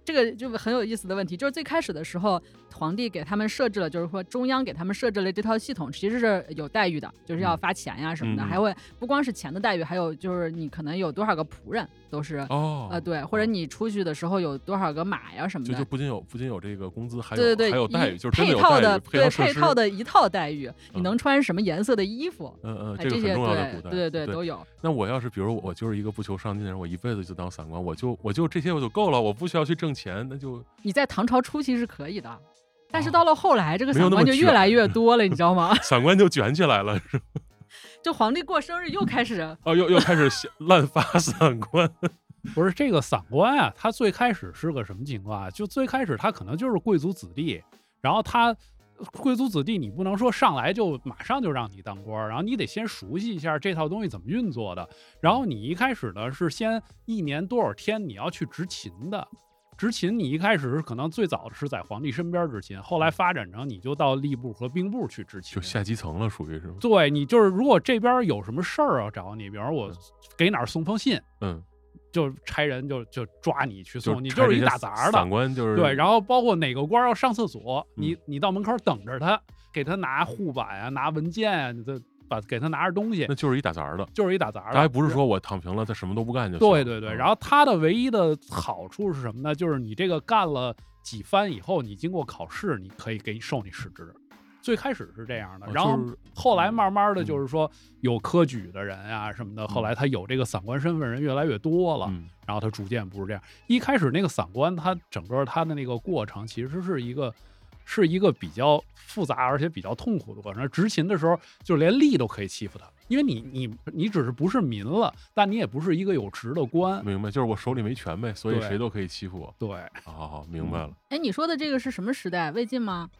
这个就很有意思的问题，就是最开始的时候，皇帝给他们设置了，就是说中央给他们设置了这套系统，其实是有待遇的，就是要嗯。发钱呀什么的，还会不光是钱的待遇，还有就是你可能有多少个仆人都是。哦，呃，对，或者你出去的时候有多少个马呀什么的，就就不仅有不仅有这个工资，还有对对对，还有待遇，就是配套的对配套，的一套待遇，你嗯能穿什么颜色的衣服，嗯嗯，哎，这个很些重要的古代，对对对对都有。那我要是比如我就是一个不求上进的人，我一辈子就当散官，我就我就这些我就够了，我不需要去挣钱，那就你在唐朝初期是可以的，但是哦到了后来，这个散官就越来越 多了，你知道吗？散官就卷起来了，是吧就皇帝过生日又开始，哦，又又开始写滥发 散官，不是这个散官啊，他最开始是个什么情况啊？就最开始他可能就是贵族子弟，然后他贵族子弟，你不能说上来就马上就让你当官儿，然后你得先熟悉一下这套东西怎么运作的。然后你一开始呢是先一年多少天你要去执勤的。执勤，你一开始是可能最早是在皇帝身边执勤，后来发展成你就到吏部和兵部去执勤，就下基层了，属于是吗？对你就是，如果这边有什么事儿要找你，比方我给哪儿送封信，嗯，就差人就就抓你去就送，你就是一打杂的散。官就是对，然后包括哪个官要上厕所，嗯你你到门口等着他，给他拿护板啊，拿文件啊，你这把给他拿着东西那，就是一打杂的，就是一打杂的。他还不是说我躺平了，他什么都不干就行。对对对，嗯然后他的唯一的好处是什么呢？就是你这个干了几番以后，你经过考试，你可以给你授你实职。最开始是这样的，哦然后后来慢慢的嗯就是说有科举的人啊什么的，后来他有这个散官身份人越来越多了，嗯然后他逐渐不是这样。一开始那个散官，他整个他的那个过程其实是一个是一个比较复杂而且比较痛苦的过程。执勤的时候，就连吏都可以欺负他，因为你你你只是不是民了，但你也不是一个有职的官。明白，就是我手里没权呗，所以 谁都可以欺负我。对，好好好，明白了。哎，你说的这个是什么时代？魏晋吗？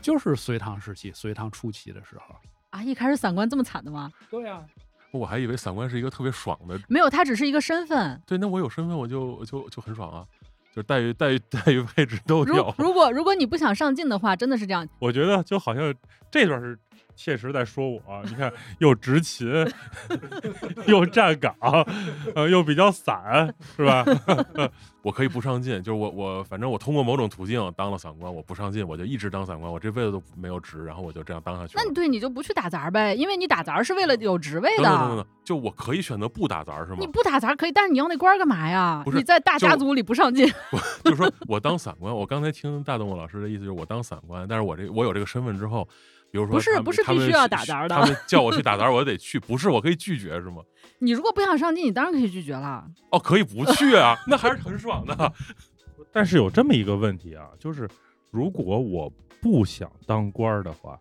就是隋唐时期，隋唐初期的时候。啊，一开始散官这么惨的吗？对呀、我还以为散官是一个特别爽的，没有，他只是一个身份。对，那我有身份我就就就很爽啊，就是待遇待遇待遇位置都如有。如果如果你不想上进的话，真的是这样。我觉得就好像这段是切实在说我，你看又执勤，又站岗，呃，又比较散，是吧？我可以不上进，就是我我反正我通过某种途径当了散官，我不上进，我就一直当散官，我这辈子都没有职，然后我就这样当下去。那你对你就不去打杂呗，因为你打杂是为了有职位的。等等等等，就我可以选择不打杂是吗你？不打杂可以，但是你要那官干嘛呀？不是你在大家族里不上进，就是说我当散官，我刚才听大动物老师的意思就是我当散官，但是我这我有这个身份之后，比如说不是不是必须要打杂的他们叫我去打杂，我得去，不是我可以拒绝是吗？你如果不想上进，你当然可以拒绝了。哦，可以不去啊，那还是很爽的。但是有这么一个问题啊，就是如果我不想当官儿的话，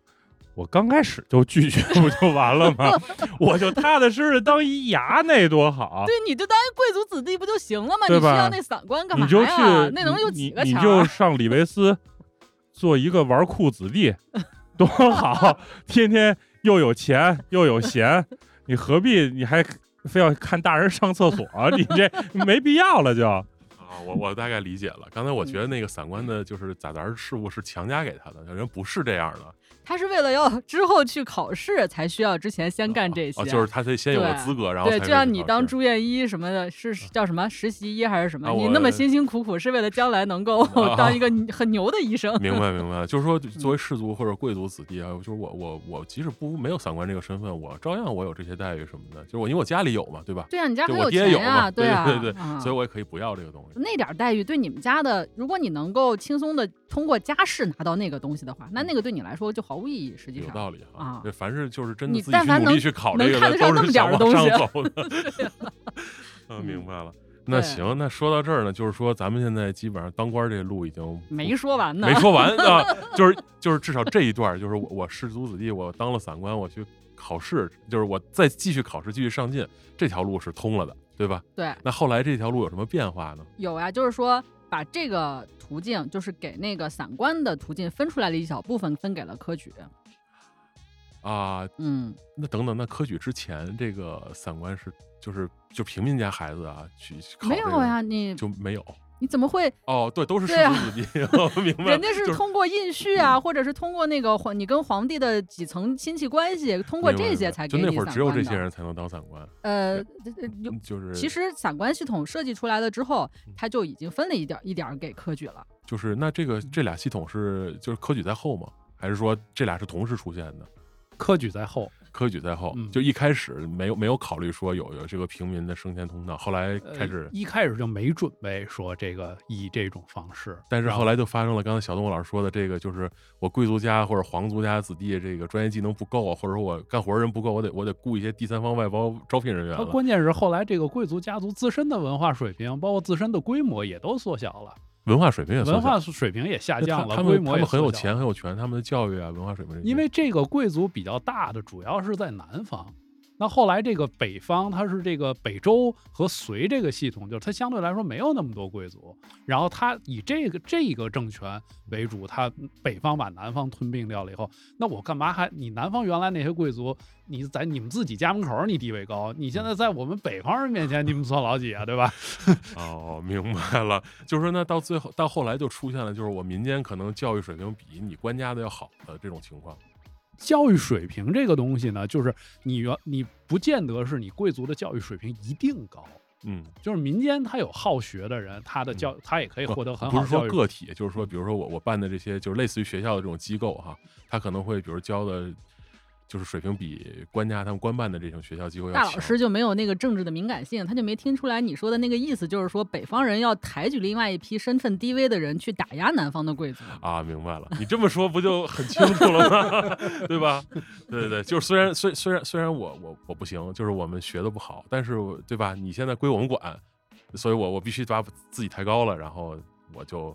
我刚开始就拒绝不就完了吗？我就踏踏实实当一衙内多好。对，你就当贵族子弟不就行了吗？你需要那散官干嘛你就去呀？，那能有你几个你钱儿？就上李维斯做一个纨绔子弟，多好！天天又有钱又有闲，你何必你还非要看大人上厕所？你这没必要了就。啊，我我大概理解了。刚才我觉得那个散官的就是打杂事物是强加给他的，人不是这样的。他是为了要之后去考试才需要之前先干这些。哦，就是他得先有个资格，然后对，就像你当住院医什么的，是叫什么实习医还是什么？啊你那么辛辛苦苦是为了将来能够啊 当一个很牛的医生。明白明白，就是说嗯作为士族或者贵族子弟啊，就是我我我即使不没有散官这个身份，我照样我有这些待遇什么的，就是我因为我家里有嘛，对吧？对啊，你家就很我爹有钱呀、嘛，对啊，对对，啊所以我也可以不要这个东西。那点待遇对你们家的，如果你能够轻松的通过家世拿到那个东西的话，那那个对你来说就毫无意义。实际上，有道理啊这凡是就是真的自己去努力去考这个的，都是想往上东 走的。嗯，明白了。那行，那说到这儿呢，就是说咱们现在基本上当官这路已经没说完呢。没说完 啊，就是就是至少这一段，就是我我士族子弟，我当了散官，我去考试，就是我再继续考试，继续上进，这条路是通了的，对吧？对，那后来这条路有什么变化呢？有啊，就是说把这个途径，就是给那个散官的途径分出来了一小部分，分给了科举。啊，嗯，那等等，那科举之前这个散官是就是就平民家孩子啊去考这个没有呀，你就没有你怎么会？哦，对，都是世对啊族子弟，我明白，人家就是通过印序啊，或者是通过那个皇你跟皇帝的几层亲戚关系，通过明白明白这些才给就那会儿只有这些人才能当散官，呃，这这有嗯就是其实散官系统设计出来了之后嗯，它就已经分了一点儿一点儿给科举了。就是那这个这俩系统是就是科举在后吗？还是说这俩是同时出现的？科举在后，科举在后，嗯。就一开始没有没有考虑说有有这个平民的升迁通道，后来呃开始，一开始就没准备说这个以这种方式，但是后来就发生了刚才小动物老师说的这个，就是我贵族家或者皇族家子弟这个专业技能不够，或者说我干活人不够，我得我得雇一些第三方外包招聘人员了。它关键是后来这个贵族家族自身的文化水平，包括自身的规模也都缩小了，文化水平也文化水平也下降了，他们他们很有钱很有权，他们的教育啊文化水平，因为这个贵族比较大的，主要是在南方。那后来这个北方，它是这个北周和隋这个系统，就是它相对来说没有那么多贵族，然后它以这个这个政权为主，它北方把南方吞并掉了以后，那我干嘛还你南方原来那些贵族，你在你们自己家门口你地位高，你现在在我们北方人面前你们算老几啊，对吧？哦，明白了，就是说，那到最后到后来就出现了，就是我民间可能教育水平比你官家的要好的这种情况。教育水平这个东西呢，就是你原你不见得是你贵族的教育水平一定高。嗯，就是民间他有好学的人，他的教他也可以获得很不是好的教育。说个体，就是说，比如说我我办的这些，就是类似于学校的这种机构哈，他可能会比如教的，就是水平比官家他们官办的这种学校机构要强。大老师就没有那个政治的敏感性，他就没听出来你说的那个意思，就是说北方人要抬举另外一批身份低微的人去打压南方的贵族。啊，明白了，你这么说不就很清楚了吗？对吧？对对对，就是虽然虽虽然虽然我我我不行，就是我们学的不好，但是对吧？你现在归我们管，所以我我必须把自己抬高了，然后我就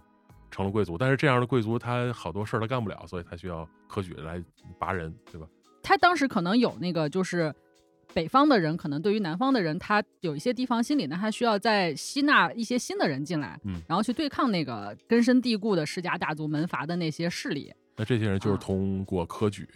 成了贵族。但是这样的贵族他好多事儿他干不了，所以他需要科举来拔人，对吧？他当时可能有那个就是。北方的人可能对于南方的人，他有一些地方心理呢，他需要再吸纳一些新的人进来，嗯然后去对抗那个根深蒂固的世家大族门阀的那些势力。那这些人就是啊通过科举，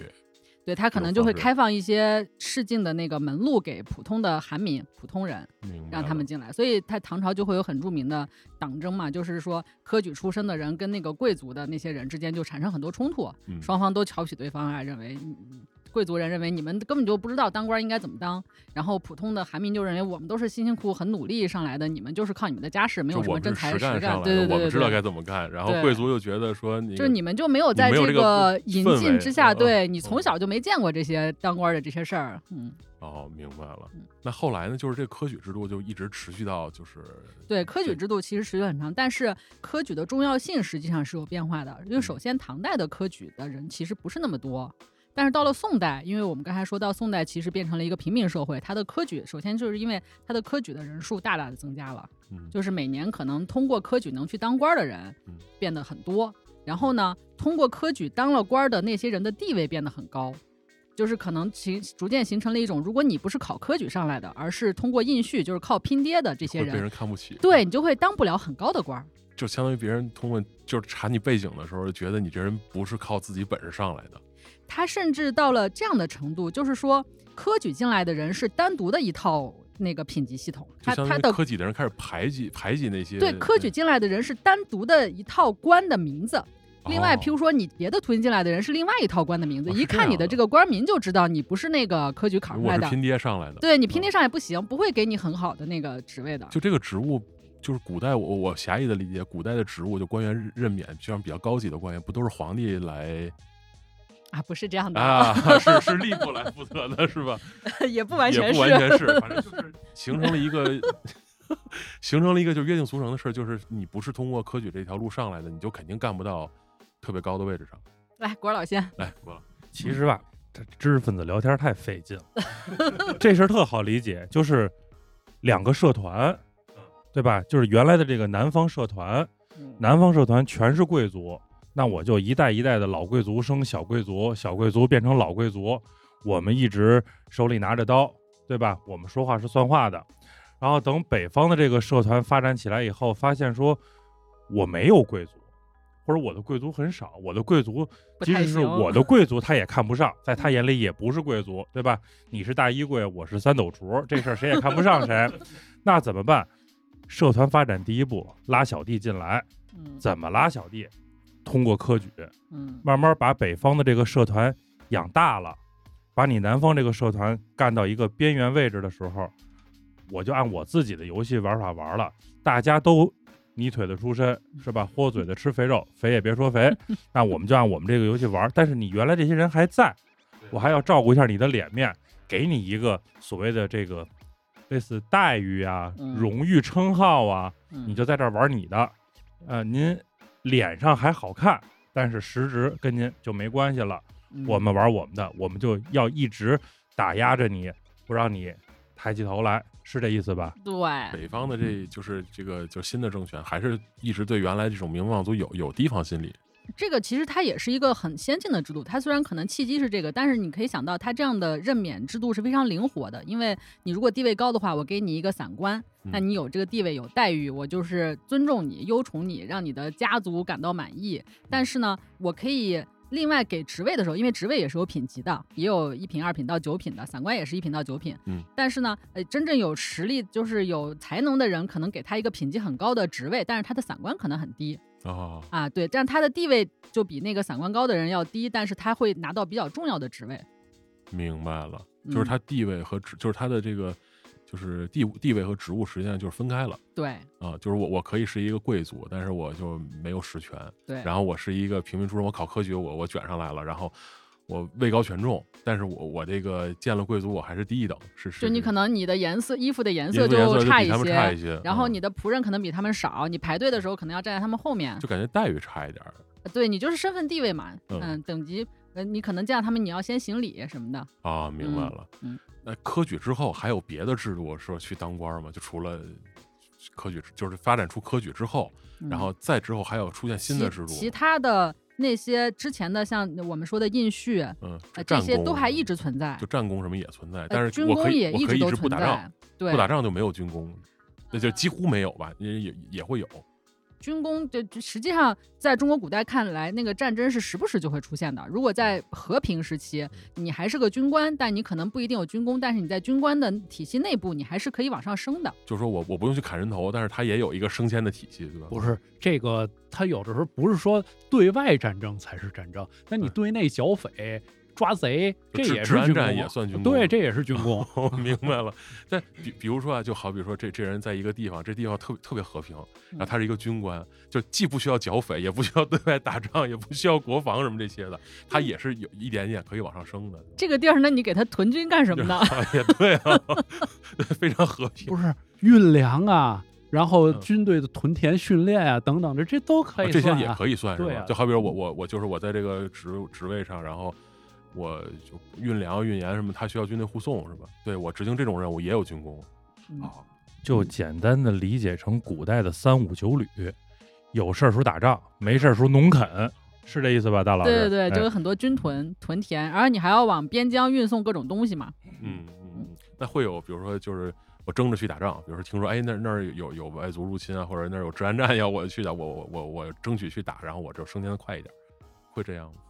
对他可能就会开放一些试进的那个门路给普通的寒民、普通人，让他们进来。所以，他唐朝就会有很著名的党争嘛，就是说科举出身的人跟那个贵族的那些人之间就产生很多冲突，嗯双方都瞧不起对方啊，认为嗯嗯贵族人认为你们根本就不知道当官应该怎么当，然后普通的寒民就认为我们都是辛辛苦苦很努力上来的，你们就是靠你们的家世，没有什么真才实实干对对，对。我们知道该怎么干。然后贵族又觉得说你就是你们就没有在这个个引进之下，嗯对你嗯从小就没见过这些当官的这些事儿，嗯，哦，明白了嗯。那后来呢？就是这科举制度就一直持续到就是对，科举制度其实持续很长，但是科举的重要性实际上是有变化的。因为嗯首先，唐代的科举的人其实不是那么多，但是到了宋代，因为我们刚才说到宋代其实变成了一个平民社会，它的科举首先就是因为它的科举的人数大大的增加了，嗯就是每年可能通过科举能去当官的人嗯变得很多，然后呢，通过科举当了官的那些人的地位变得很高。就是可能形逐渐形成了一种，如果你不是考科举上来的，而是通过应试，就是靠拼爹的这些会被人，人看不起。对你就会当不了很高的官儿。就相当于别人通过就是查你背景的时候，觉得你这人不是靠自己本事上来的。他甚至到了这样的程度，就是说科举进来的人是单独的一套那个品级系统，他他的科举的人开始排挤排挤那些对科举进来的人是单独的一套官的名字。另外，譬如说你别的途径进来的人是另外一套官的名字，哦一看你的这个官名就知道你不是那个科举考出来的。我是拼爹上来的。对你拼爹嗯上也不行，不会给你很好的那个职位的。就这个职务，就是古代我我狭义的理解，古代的职务就官员任任免，像比较高级的官员，不都是皇帝来啊，不是这样的，啊？是是吏部来负责的，是吧？也不完全是。也不完全是，反正就是形成了一个 形成了一个就约定俗成的事儿，就是你不是通过科举这条路上来的，你就肯定干不到特别高的位置上。来，国老先，来，国老，其实吧，这知识分子聊天太费劲了。这事儿特好理解，就是两个社团，对吧？就是原来的这个南方社团，嗯南方社团全是贵族，那我就一代一代的老贵族生小贵族，小贵族变成老贵族，我们一直手里拿着刀，对吧？我们说话是算话的。然后等北方的这个社团发展起来以后，发现说我没有贵族，或者我的贵族很少，我的贵族即使是我的贵族，他也看不上，在他眼里也不是贵族，对吧？你是大衣柜，我是三斗橱，这事儿谁也看不上谁，那怎么办？社团发展第一步，拉小弟进来，嗯怎么拉小弟？通过科举，嗯慢慢把北方的这个社团养大了，把你南方这个社团干到一个边缘位置的时候，我就按我自己的游戏玩法玩了。大家都泥腿子出身是吧？豁嘴的吃肥肉，肥也别说肥。那我们就按我们这个游戏玩。但是你原来这些人还在，我还要照顾一下你的脸面，给你一个所谓的这个类似待遇啊、嗯荣誉称号啊，嗯你就在这儿玩你的，呃，您脸上还好看，但是实质跟您就没关系了。嗯我们玩我们的，我们就要一直打压着你，不让你抬起头来，是这意思吧？对北方的这就是这个就新的政权，还是一直对原来这种名门望族有有提防心理。这个其实它也是一个很先进的制度，它虽然可能契机是这个，但是你可以想到，它这样的任免制度是非常灵活的。因为你如果地位高的话，我给你一个散官，嗯那你有这个地位有待遇，我就是尊重你、优宠你，让你的家族感到满意。但是呢，我可以另外给职位的时候，因为职位也是有品级的，也有一品、二品到九品的，散官也是一品到九品。嗯，但是呢，呃，真正有实力就是有才能的人，可能给他一个品级很高的职位，但是他的散官可能很低。哦，啊，对，这样他的地位就比那个散官高的人要低，但是他会拿到比较重要的职位。明白了，就是嗯他地位和职，就是他的这个就是地地位和职务实际上就是分开了对啊。就是我我可以是一个贵族，但是我就没有实权。对，然后我是一个平民出身，我考科举，我我卷上来了，然后我位高权重，但是我我这个见了贵族，我还是低一等，是是。就你可能你的颜色衣服的颜颜色就差一些，差一些，嗯然后你的仆人可能比他们少，你排队的时候可能要站在他们后面。就感觉待遇差一点儿对你就是身份地位嘛，嗯嗯，等级，呃，你可能见到他们你要先行礼什么的。啊。明白了。嗯那科举之后还有别的制度说去当官吗？就除了科举，就是发展出科举之后，嗯然后再之后还有出现新的制度，其其他的那些之前的，像我们说的印序，呃，嗯，这些都还一直存在就。战功什么也存在，呃但是军我可以功也一直都存打仗在，，对，不打仗就没有军功，那就几乎没有吧，也也也会有。军工就就实际上在中国古代看来，那个战争是时不时就会出现的。如果在和平时期，你还是个军官，但你可能不一定有军功，但是你在军官的体系内部，你还是可以往上升的。就是说我我不用去砍人头，但是他也有一个升迁的体系，对吧？不是这个，他有的时候不是说对外战争才是战争，那你嗯对内剿匪。抓贼，这也是军治安战也算军功对，这也是军功。我明白了。但比比如说啊，就好比说这这人在一个地方，这地方特别特别和平，然后他是一个军官，就既不需要剿匪，也不需要对外打仗，也不需要国防什么这些的，他也是有一点点可以往上升的。这个地儿，那你给他屯军干什么呢？啊 也对啊，非常和平。不是运粮啊，然后嗯军队的屯田训练啊等等这，这都可以、啊这些也可以算是吧？对啊就好比说我我我就是我在这个职职位上，然后我就运粮运盐什么，他需要军队护送是吧？对我执行这种任务也有军功嗯啊。就简单的理解成古代的三五九旅，有事儿时候打仗，没事儿时候农垦，是这意思吧，大老师？对对对，哎就有很多军屯屯田，而且你还要往边疆运送各种东西嘛。嗯嗯嗯，那会有比如说就是我争着去打仗，比如说听说哎那那儿有有外族入侵啊，或者那儿有治安战要我去的，我我我我争取去打，然后我就升迁的快一点，会这样吗？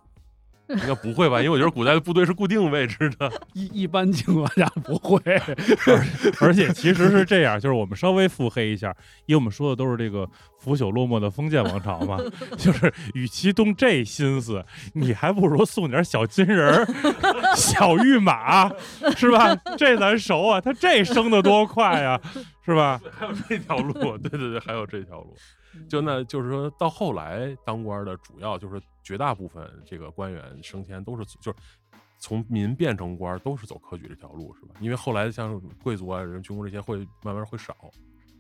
应该不会吧？因为我觉得古代的部队是固定位置的。一一般情况下不会。而且其实是这样，就是我们稍微腹黑一下，因为我们说的都是这个腐朽落寞的封建王朝嘛，就是与其动这心思，你还不如送点小金人儿、小玉马，是吧？这咱熟啊，他这升的多快呀，是吧？还有这条路，对对对，还有这条路。就那就是说到后来当官的主要就是绝大部分这个官员升迁都是就是从民变成官都是走科举这条路是吧？因为后来像贵族啊、人军工这些会慢慢会少。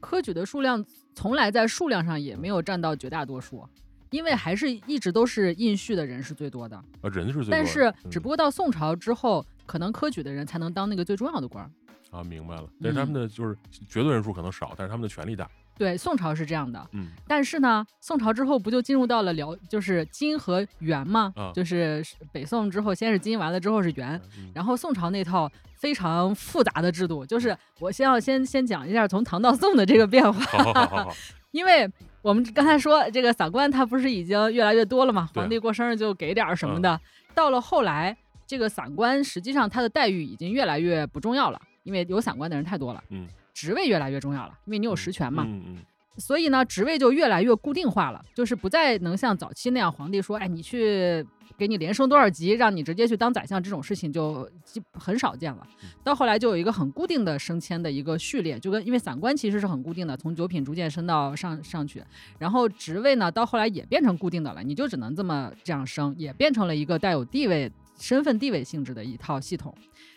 科举的数量从来在数量上也没有占到绝大多数，因为还是一直都是应续的人是最多的。啊，人是最多的，但是只嗯不过到宋朝之后，可能科举的人才能当那个最重要的官儿。啊，明白了。但是他们嗯的就是绝对人数可能少，但是他们的权力大。对，宋朝是这样的。嗯但是呢，宋朝之后不就进入到了辽，就是金和元嘛？啊就是北宋之后，先是金，完了之后是元。嗯然后宋朝那套非常复杂的制度，就是我先要先先讲一下从唐到宋的这个变化，好好好好好，因为我们刚才说这个散官他不是已经越来越多了嘛，皇帝过生日就给点儿什么嗯的。到了后来，这个散官实际上他的待遇已经越来越不重要了，因为有散官的人太多了。嗯，职位越来越重要了，因为你有实权嘛。嗯嗯所以呢，职位就越来越固定化了，就是不再能像早期那样，皇帝说，哎，你去给你连升多少级，让你直接去当宰相，这种事情就基很少见了嗯。到后来就有一个很固定的升迁的一个序列，就跟因为散官其实是很固定的，从九品逐渐升到上上去，然后职位呢到后来也变成固定的了，你就只能这么这样升，也变成了一个带有地位、身份地位性质的一套系统。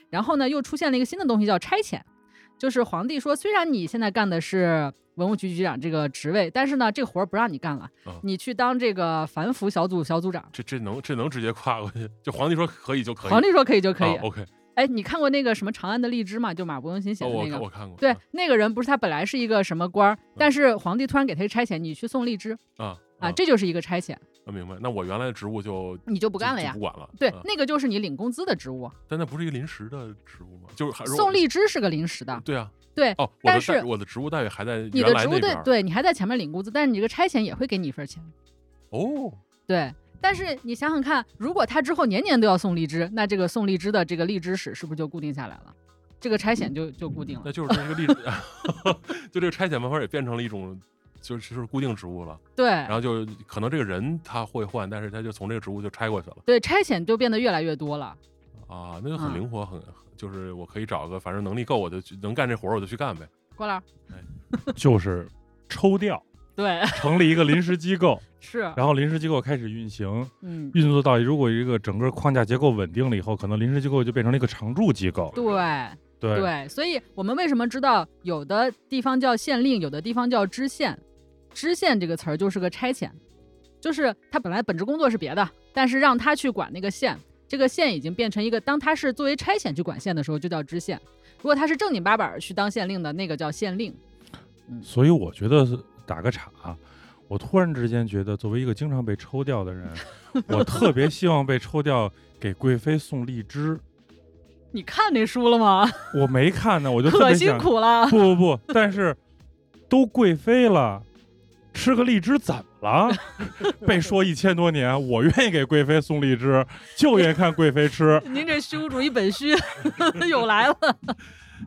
然后呢，又出现了一个新的东西叫差遣，就是皇帝说，虽然你现在干的是文物局局长这个职位，但是呢，这个活儿不让你干了，嗯你去当这个反腐小组小组长。这这能这能直接跨过去？就皇帝说可以就可以，皇帝说可以就可以。啊 OK，哎，你看过那个什么《长安的荔枝》吗？就马伯庸新写哦，我的那个。看我看过，对啊，那个人不是他本来是一个什么官儿，但是皇帝突然给他一差遣，你去送荔枝啊啊，这就是一个差遣，啊明白。那我原来的职务就你就不干了呀不。管了。对啊，那个就是你领工资的职务。但那不是一个临时的职务吗？就是还送荔枝是个临时的，对啊，对，哦，但是的我的职务待遇还在你原的职务对对你还在前面领工资，但是你这个差遣也会给你一份钱。哦，对，但是你想想看，如果他之后年年都要送荔枝，那这个送荔枝的这个荔枝史是不是就固定下来了？这个差遣就就固定了那。就是这个荔枝，就这个差遣慢慢也变成了一种。就是就是固定职务了，对。然后就可能这个人他会换，但是他就从这个职务就拆过去了。对，差遣就变得越来越多了。啊，那就很嗯。灵活，很就是我可以找个反正能力够，我就去能干这活儿我就去干呗。郭老。师，就是抽调，对，成立一个临时机构，是，然后临时机构开始运行，嗯，运作到如果一个整个框架结构稳定了以后，可能临时机构就变成了一个常驻机构。对。对。对，所以我们为什么知道有的地方叫县令，有的地方叫知县？知县这个词儿就是个差遣，就是他本来本职工作是别的，但是让他去管那个县，这个县已经变成一个，当他是作为差遣去管县的时候，就叫知县；如果他是正经八百儿去当县令的，那个叫县令。所以我觉得是打个岔，我突然之间觉得，作为一个经常被抽调的人，我特别希望被抽调给贵妃送荔枝。你看那书了吗？我没看呢，我就特可辛。苦了。不不不，但是都贵妃了，吃个荔枝怎么了？被说一千多年，我愿意给贵妃送荔枝，就愿意看贵妃吃。您这虚无主义本虚 又来了。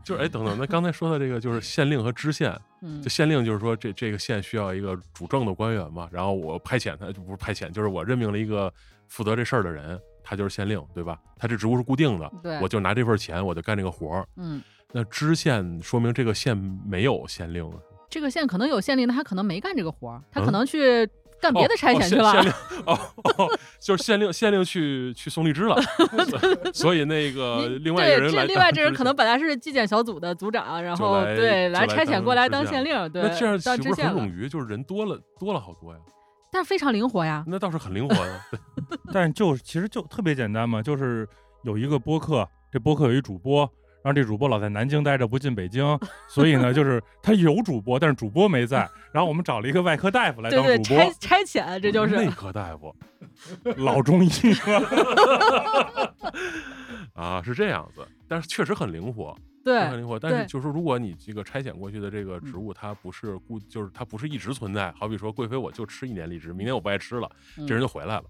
就是哎，等等，那刚才说的这个就是县令和知县，嗯就县令就是说这这个县需要一个主政的官员嘛，然后我派遣他，就不是派遣，就是我任命了一个负责这事儿的人，他就是县令，对吧？他这职务是固定的，对我就拿这份钱，我就干这个活儿。嗯，那知县说明这个县没有县令啊，这个县可能有县令，但他可能没干这个活儿，他可嗯能去干别的差哦遣去了。县县令 哦哦，就是县令县令去去送荔枝了，所以那个另外一个对，这人来另外这人可能本来是纪检小组的组长，然后来对来差遣过来当县令，对，那这样当岂不是知县了，很冗余？就是人多了多了好多呀，但是非常灵活呀。那倒是很灵活的。但就其实就特别简单嘛，就是有一个播客，这播客有一主播，然后这主播老在南京待着不进北京，所以呢，就是他有主播，但是主播没在，然后我们找了一个外科大夫来对对，当主差播，差遣，这就是内科大夫 老中医啊，是这样子，但是确实很灵活，确实很灵活。但是就是说，如果你这个拆遣过去的这个职嗯务，它不是固，就是它不是一直存在。好比说，贵妃我就吃一年荔枝，明年我不爱吃了，这人嗯就回来了，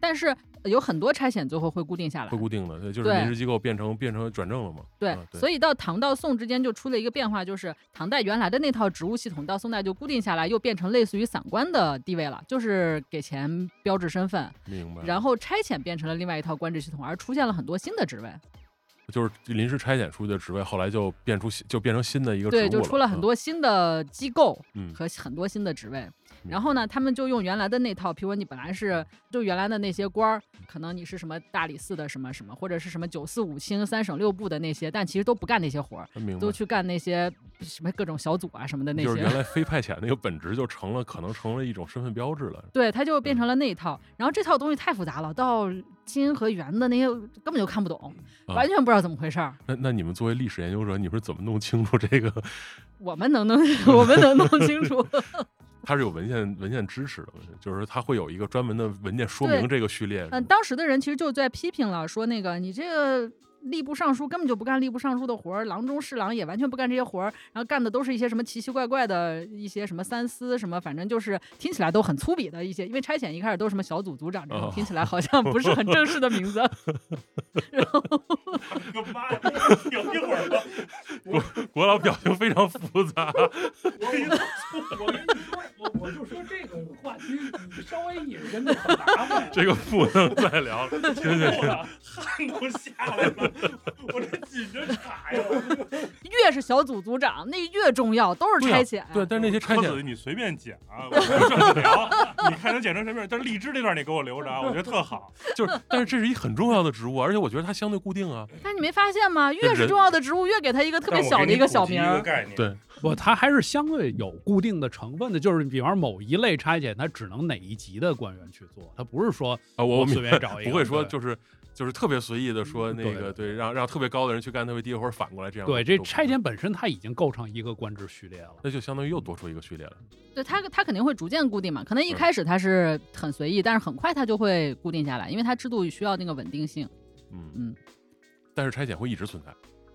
但是有很多差遣最后会固定下来会。固定的，对就是对临时机构变成变成转正了嘛。对啊，所以到唐到宋之间就出了一个变化，就是唐代原来的那套职务系统到宋代就固定下来，又变成类似于散官的地位了，就是给钱标志身份，明白。然后差遣变成了另外一套官制系统，而出现了很多新的职位。就是临时差遣出去的职位，后来就变出新就变成新的一个职务对，就出了很嗯多新的机构嗯和很多新的职位。嗯然后呢，他们就用原来的那套，比如说你本来是就原来的那些官儿，可能你是什么大理寺的什么什么，或者是什么九四五清、三省六部的那些，但其实都不干那些活儿，都。去干那些什么各种小组啊什么的那些。就是原来非派遣那个本质就成了，可能成了一种身份标志了。对，它就嗯变成了那一套。然后这套东西太复杂了，到金和元的那些根本就看不懂，啊完全不知道怎么回事儿。那那你们作为历史研究者，你们是怎么弄清楚这个？我们能弄，我们能弄清楚。它是有文献文献支持的，就是说它会有一个专门的文件说明这个序列。嗯，当时的人其实就在批评了，说那个你这个吏部尚书根本就不干吏部尚书的活儿，郎中侍郎也完全不干这些活儿，然后干的都是一些什么奇奇怪怪的一些什么三司什么，反正就是听起来都很粗鄙的一些，因为差遣一开始都是什么小组组长这种，哦听起来好像不是很正式的名字。然后 个妈呀！有一会儿吧，国老表情非常复杂，我跟你说，我跟你说，我我就说这个话题，你稍微引申的很麻烦。这个不能再聊了。行行行，汗都下来了，我这紧着卡呀！越是小组组长，那越重要，都是差遣。对，但是那些差遣你随便剪啊，我不这么聊，你看能剪成什么样？但是荔枝这段你给我留着啊，我觉得特好。就是，但是这是一很重要的职务，而且我觉得它相对固定啊。但是你没发现吗？越是重要的职务，越给他一个特别小的一个小名儿。概念，对，不，它还是相对有固定的成分的，就是比方说某一类差遣，它只能哪一级的官员去做，它不是说啊，我我随便找一个，不会说就是就是特别随意的说那个对，让让特别高的人去干特别低的活儿，反过来这样对这都不差遣本身它已经构成一个官职序列了。那就相当于又多出一个序列了。对它，它肯定会逐渐固定嘛。可能一嗯开始它是很随意，但是很快它就会固定下来，因为它制度需要那个稳定性。嗯嗯，但是差遣会一直存在，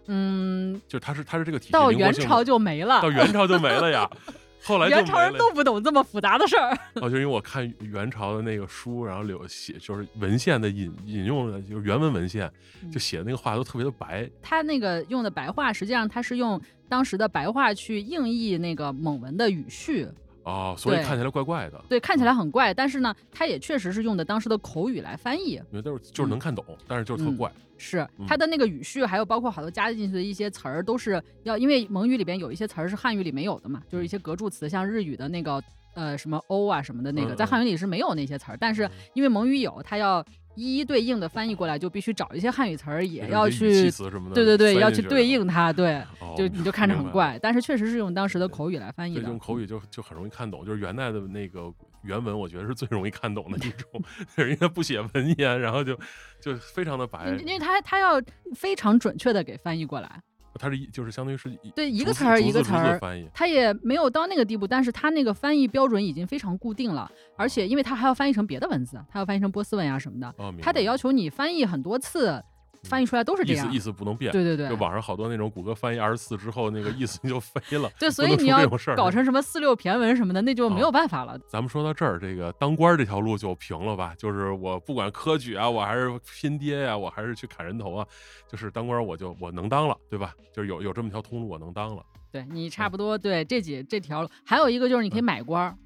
嗯，就是它是它是这个体系到元朝就没了到。元朝就没了呀。后来元朝人都不懂这么复杂的事儿。哦，就因为我看元朝的那个书，然后有写就是文献的引引用的，就是原文文献，就嗯写的那个话都特别的白。他那个用的白话，实际上他是用当时的白话去硬译那个蒙文的语序。哦，所以看起来怪怪的，对，看起来很怪，但是呢，他也确实是用的当时的口语来翻译。因为都是就是能看懂，但是就是特嗯怪。是嗯。它的那个语序，还有包括好多加进去的一些词儿，都是要因为蒙语里边有一些词儿是汉语里没有的嘛，就是一些格助词，像日语的那个呃什么欧啊什么的那个，在汉语里是没有那些词儿，但是因为蒙语有，它要一一对应的翻译过来，就必须找一些汉语词儿，也要去。对对对，要去对应它，对，哦就你就看着很怪，但是确实是用当时的口语来翻译，的用。口语就就很容易看懂，就是元代的那个原文，我觉得是最容易看懂的一种，人家不写文言，然后就就非常的白。因，为他他要非常准确的给翻译过来，它是一就是相当于是一对一个词一个词儿翻译，它也没有到那个地步，但是它那个翻译标准已经非常固定了，而且因为它还要翻译成别的文字，它要翻译成波斯文呀、什么的，哦，它得要求你翻译很多次，翻译出来都是这样意思意。思不能变。对对对就，网上好多那种谷歌翻译二十四之后，那个意思就飞了。对，所以你要搞成什么四六骈文什么的，那就没有哦办法了。咱们说到这儿，这个当官儿这条路就平了吧？就是我不管科举啊，我还是拼爹呀、我还是去砍人头啊，就是当官儿我就我能当了，对吧？就是有有这么条通路，我能当了。对你差嗯不多对这几这条路，还有一个就是你可以买官儿，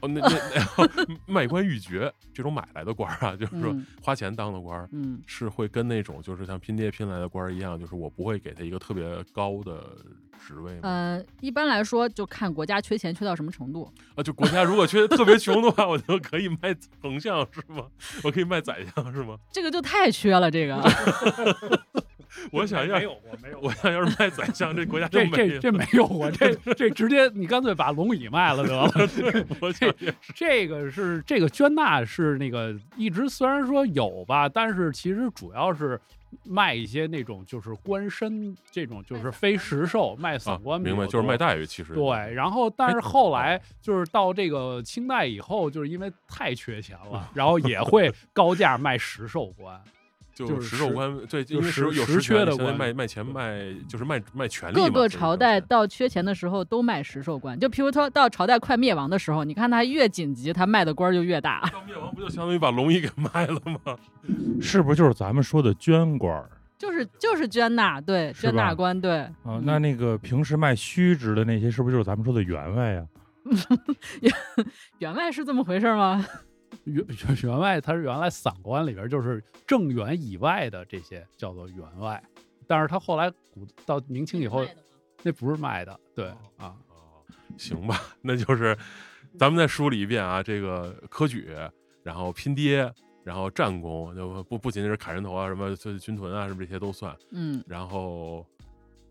哦，那那 那卖官鬻爵这种买来的官儿啊，就是说嗯花钱当的官儿，嗯，是会跟那种就是像拼爹拼来的官儿一样，就是我不会给他一个特别高的职位吗？呃，一般来说就看国家缺钱缺到什么程度。啊，就国家如果缺得特别穷的话，我就可以卖丞相是吗？我可以卖宰相是吗？这个就太缺了，这个 我想要没有我，没有过我想要是卖宰相，这国家这。这这没有过，这 这直接你干脆把龙椅卖了得了。我这这个是这个捐纳是那个一直虽然说有吧，但是其实主要是卖一些那种就是官绅这种就是非实寿卖啊散官，比明白，就是卖待遇，其实对，然后但是后来就是到这个清代以后，就是因为太缺钱了，然后也会高价卖实寿官。就就是实寿实官对，就因为实实有实权缺的官卖卖钱卖就是卖卖权利各个朝代到缺钱的时候都卖实寿官，就譬如说到朝代快灭亡的时候，你看他越紧急，他卖的官就越大。到灭亡不就相当于把龙椅给卖了吗？是不是就是咱们说的捐官就是就是捐纳，对捐纳官，对啊？嗯那那个平时卖虚职的那些，是不是就是咱们说的员外呀？员外是这么回事吗？员员员外，他是原来散官里边就是正员以外的这些叫做员外，但是他后来古到明清以后，那不是卖的，对啊，哦，行吧，那就是咱们再梳理一遍啊，这个科举，然后拼爹，然后战功，就不不仅仅是砍人头啊，什么这军屯啊，什么这些都算，嗯，然后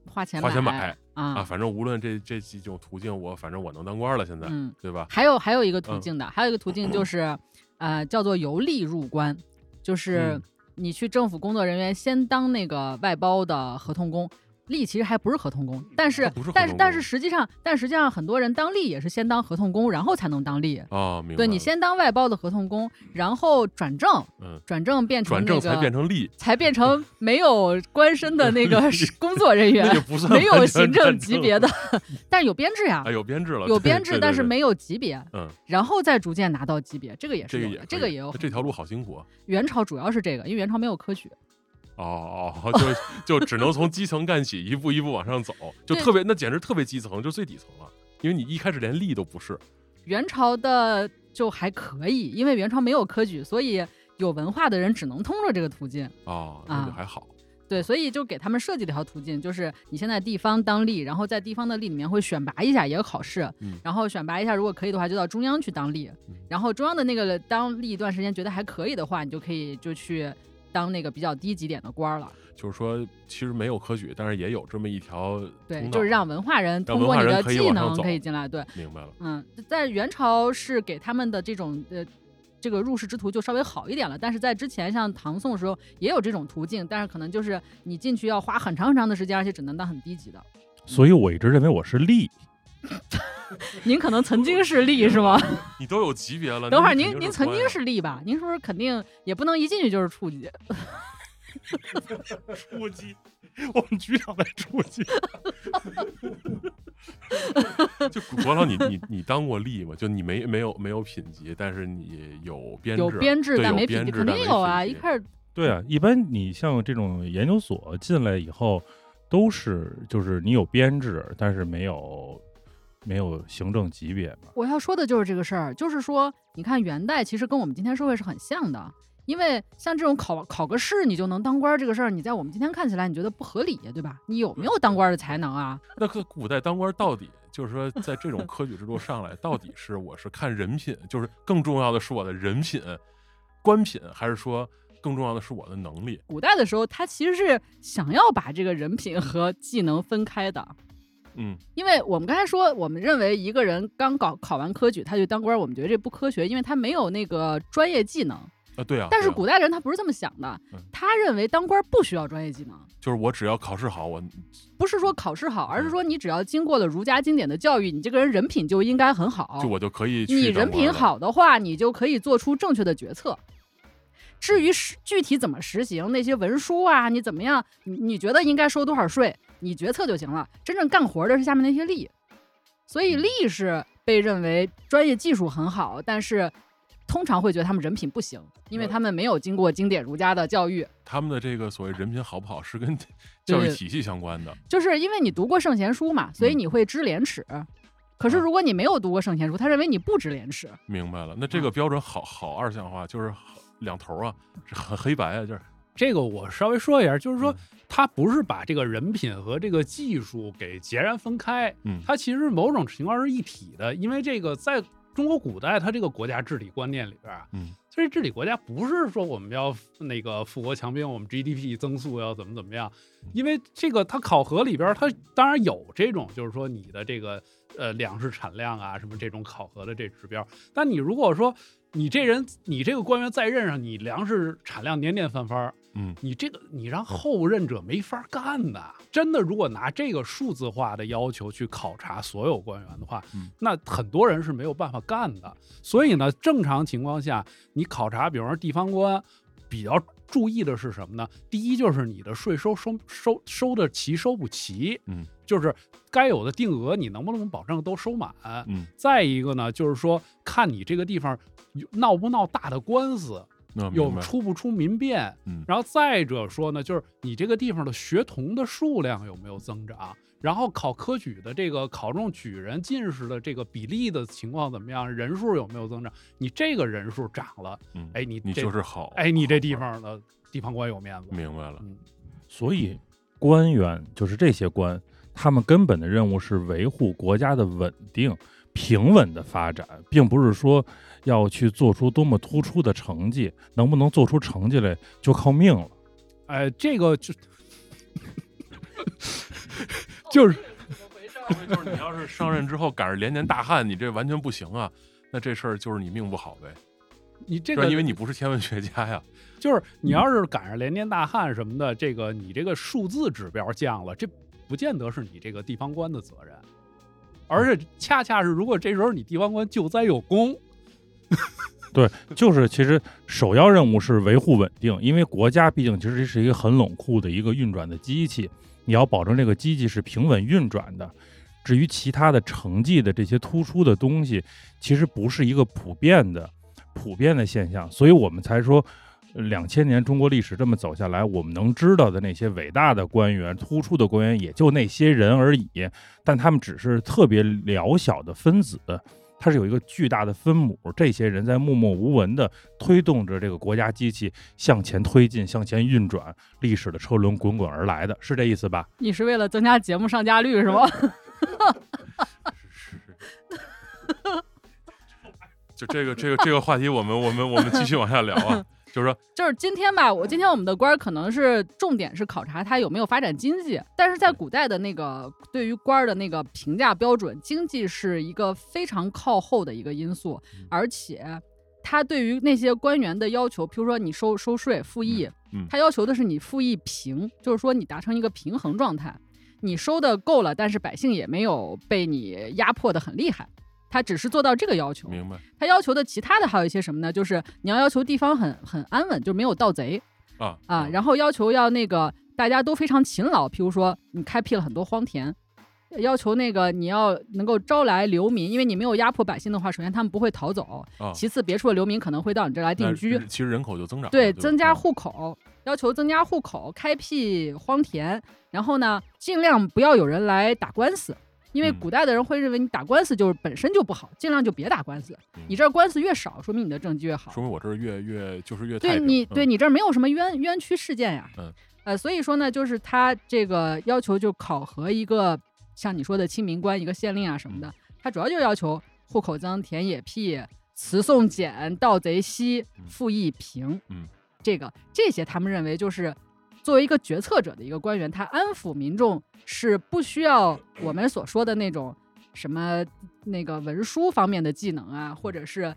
花钱花钱买买啊，啊，反正无论这这几种途径，我反正我能当官了，现在、嗯，对吧？还有还有一个途嗯径的，还有一个途径就 是，呃，叫做由吏入关，就是嗯你去政府工作人员先当那个外包的合同工。吏其实还不是合同工，但是是但是但是实际上，但实际上很多人当吏也是先当合同工，然后才能当吏。哦，明白。对你先当外包的合同工，然后转正，嗯，转正变成转正那个才变成吏，才变成没有官身的那个 工作人员没有行政级别的，但有编制呀啊，，有编制了，有编制，但是没有级别，嗯，然后再逐渐拿到级别，这个也是有的，这个也有这条路好辛苦啊。元朝主要是这个，因为元朝没有科举，哦哦，就就只能从基层干起，一步一步往上走，就特别那简直特别基层，就最底层了。因为你一开始连吏都不是，元朝的就还可以，因为元朝没有科举，所以有文化的人只能通过这个途径。哦，那就啊还好。对，所以就给他们设计了一条途径，就是你现在地方当吏，然后在地方的吏里面会选拔一下，也有考试，嗯然后选拔一下，如果可以的话，就到中央去当吏，嗯然后中央的那个当吏一段时间，觉得还可以的话，你就可以就去当那个比较低级点的官儿了。就是说，其实没有科举，但是也有这么一条对，就是让文化人通过你的技能可以进来。对，明白了。嗯，在元朝是给他们的这种呃。这个入仕之途就稍微好一点了，但是在之前像唐宋的时候也有这种途径，但是可能就是你进去要花很长很长的时间，而且只能当很低级的。所以我一直认为我是吏。您可能曾经是吏是吗？你都有级别了，等会儿您您曾经是吏吧？您是不是肯定也不能一进去就是处级？初级，我们局长在初级。就国老你你你当过吏吗？就你没没有没有品级，但是你有编制，有编制但没品级，肯定有啊！一开始对啊，一般你像这种研究所进来以后，都是就是你有编制，但是没有没有行政级别嘛。我要说的就是这个事儿，就是说，你看元代其实跟我们今天社会是很像的，因为像这种考考个试你就能当官儿这个事儿，你在我们今天看起来你觉得不合理，对吧？你有没有当官儿的才能啊？那个古代当官到底就是说，在这种科举制度上来，到底是我是看人品，就是更重要的是我的人品、官品，还是说更重要的是我的能力？古代的时候，他其实是想要把这个人品和技能分开的。嗯，因为我们刚才说，我们认为一个人刚搞考完科举，他就当官儿，我们觉得这不科学，因为他没有那个专业技能。啊，对啊。但是古代人他不是这么想的嗯，他认为当官儿不需要专业技能，就是我只要考试好，我不是说考试好，而是嗯说你只要经过了儒家经典的教育，你这个人人品就应该很好。就我就可以去你人品好的话，你就可以做出正确的决策。至于实具体怎么实行那些文书啊，你怎么样，你你觉得应该收多少税，你决策就行了。真正干活的是下面那些力，所以力是被认为专业技术很好，但是通常会觉得他们人品不行，因为他们没有经过经典儒家的教育。他们的这个所谓人品好不好，是跟教育体系相关的。就是因为你读过圣贤书嘛，所以你会知廉耻。可是如果你没有读过圣贤书，他认为你不知廉耻。明白了，那这个标准好好二项化，就是两头啊，很黑白啊，就是这个我稍微说一下，就是说他不是把这个人品和这个技术给截然分开，嗯，它其实某种情况是一体的，因为这个在中国古代，它这个国家治理观念里边啊，嗯，其实治理国家不是说我们要那个富国强兵，我们 GDP 增速要怎么怎么样，因为这个它考核里边，它当然有这种，就是说你的这个。呃，粮食产量啊，什么这种考核的这指标。但你如果说你这人，你这个官员在任上，你粮食产量年年翻番，嗯，你这个你让后任者没法干的。真的，如果拿这个数字化的要求去考察所有官员的话，那很多人是没有办法干的。所以呢，正常情况下，你考察，比方说地方官，比较注意的是什么呢？第一就是你的税收收收收的齐，收不齐，嗯。就是该有的定额，你能不能保证都收满？嗯，再一个呢，就是说看你这个地方闹不闹大的官司，有出不出民变。嗯，然后再者说呢，就是你这个地方的学童的数量有没有增长？然后考科举的这个考中举人、进士的这个比例的情况怎么样？人数有没有增长？你这个人数涨了，嗯，哎，你你就是好，哎，你这地方的地方官有面子。明白了，嗯，所以官员就是这些官。他们根本的任务是维护国家的稳定、平稳的发展，并不是说要去做出多么突出的成绩，能不能做出成绩来就靠命了。哎，这个就 就是 就是你要是上任之后赶上连年大旱，你这完全不行啊！那这事儿就是你命不好呗。你这个因为你不是天文学家呀，就是你要是赶上连年大旱什么的，这个你这个数字指标降了，这。不见得是你这个地方官的责任，而且恰恰是，如果这时候你地方官救灾有功，对，就是其实首要任务是维护稳定，因为国家毕竟其实是一个很冷酷的一个运转的机器，你要保证这个机器是平稳运转的。至于其他的成绩的这些突出的东西，其实不是一个普遍的、普遍的现象，所以我们才说。两千年中国历史这么走下来，我们能知道的那些伟大的官员、突出的官员，也就那些人而已。但他们只是特别渺小的分子，它是有一个巨大的分母。这些人在默默无闻地推动着这个国家机器向前推进、向前运转，历史的车轮滚滚而来的是这意思吧？你是为了增加节目上架率是吗？是是。就这个这个这个话题，我们我们我们继续往下聊啊。就是说，就是今天吧，我今天我们的官儿可能是重点是考察他有没有发展经济，但是在古代的那个对于官儿的那个评价标准，经济是一个非常靠后的一个因素，而且他对于那些官员的要求，比如说你收收税赋役，他要求的是你赋役平，就是说你达成一个平衡状态，你收的够了，但是百姓也没有被你压迫的很厉害。他只是做到这个要求，明白？他要求的其他的还有一些什么呢？就是你要要求地方很很安稳，就没有盗贼啊啊，然后要求要那个大家都非常勤劳，譬如说你开辟了很多荒田，要求那个你要能够招来流民，因为你没有压迫百姓的话，首先他们不会逃走，其次别处的流民可能会到你这来定居，其实人口就增长，对，增加户口，要求增加户口，开辟荒田，然后呢，尽量不要有人来打官司。因为古代的人会认为你打官司就是本身就不好，尽量就别打官司。你这官司越少，说明你的政绩越好。说明我这儿越越就是越对你对你这儿没有什么冤冤屈事件呀。嗯。呃，所以说呢，就是他这个要求就考核一个像你说的清明官、一个县令啊什么的，他主要就要求户口增、田野辟、词讼简、盗贼稀、赋役平。嗯。这个这些他们认为就是。作为一个决策者的一个官员，他安抚民众是不需要我们所说的那种什么那个文书方面的技能啊，或者是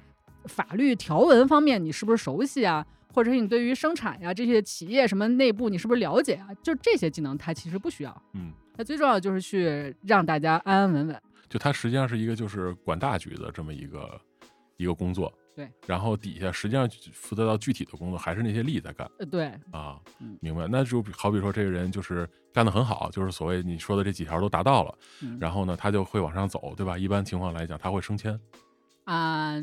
法律条文方面你是不是熟悉啊，或者是你对于生产呀这些企业什么内部你是不是了解啊？就这些技能他其实不需要。嗯，他最重要的就是去让大家安安稳稳。就他实际上是一个就是管大局的这么一个一个工作。对，然后底下实际上负责到具体的工作还是那些力在干呃，对，啊嗯，明白？那就好比说这个人就是干得很好，就是所谓你说的这几条都达到了，嗯然后呢，他就会往上走，对吧？一般情况来讲，他会升迁，啊、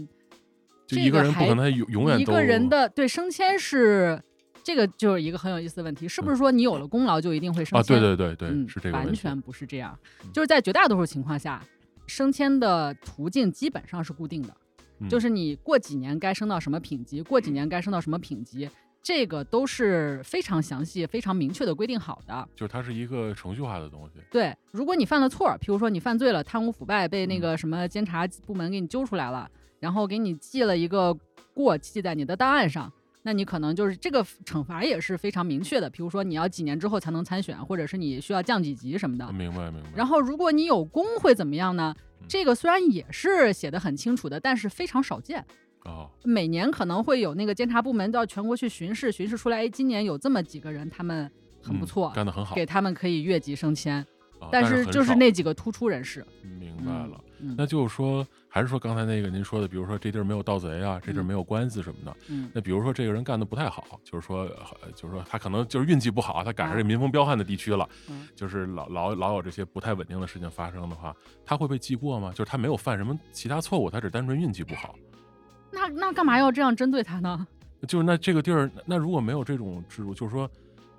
就一个人不可能永永远都一个人的对升迁是这个就是一个很有意思的问题，是不是说你有了功劳就一定会升迁啊，迁？对对对对，嗯，是这个。完全不是这样嗯，就是在绝大多数情况下，升迁的途径基本上是固定的，嗯就是你过几年该升到什么品级，过几年该升到什么品级，这个都是非常详细、非常明确的规定好的。就是它是一个程序化的东西。对，如果你犯了错儿，譬如说你犯罪了，贪污腐败被那嗯个什么监察部门给你揪出来了，然后给你记了一个过记在你的档案上，那你可能就是这个惩罚也是非常明确的，比如说你要几年之后才能参选，或者是你需要降几级什么的。明白明白。然后如果你有功会怎么样呢嗯？这个虽然也是写的很清楚的，但是非常少见。哦，每年可能会有那个监察部门到全国去巡视，巡视出来，哎，今年有这么几个人，他们很不嗯错，干得很好。给他们可以越级升迁。啊但是就是那几个突出人士，明白了。嗯那就是说，还是说刚才那个您说的，比如说这地儿没有盗贼啊，这地儿嗯没有官司什么的。嗯那比如说这个人干的不太好，就是说，呃 就是说他可能就是运气不好，他赶上啊这民风彪悍的地区了，嗯就是老老老有这些不太稳定的事情发生的话，他会被记过吗？就是他没有犯什么其他错误，他只单纯运气不好。那那干嘛要这样针对他呢？就是那这个地儿，那如果没有这种制度，就是说，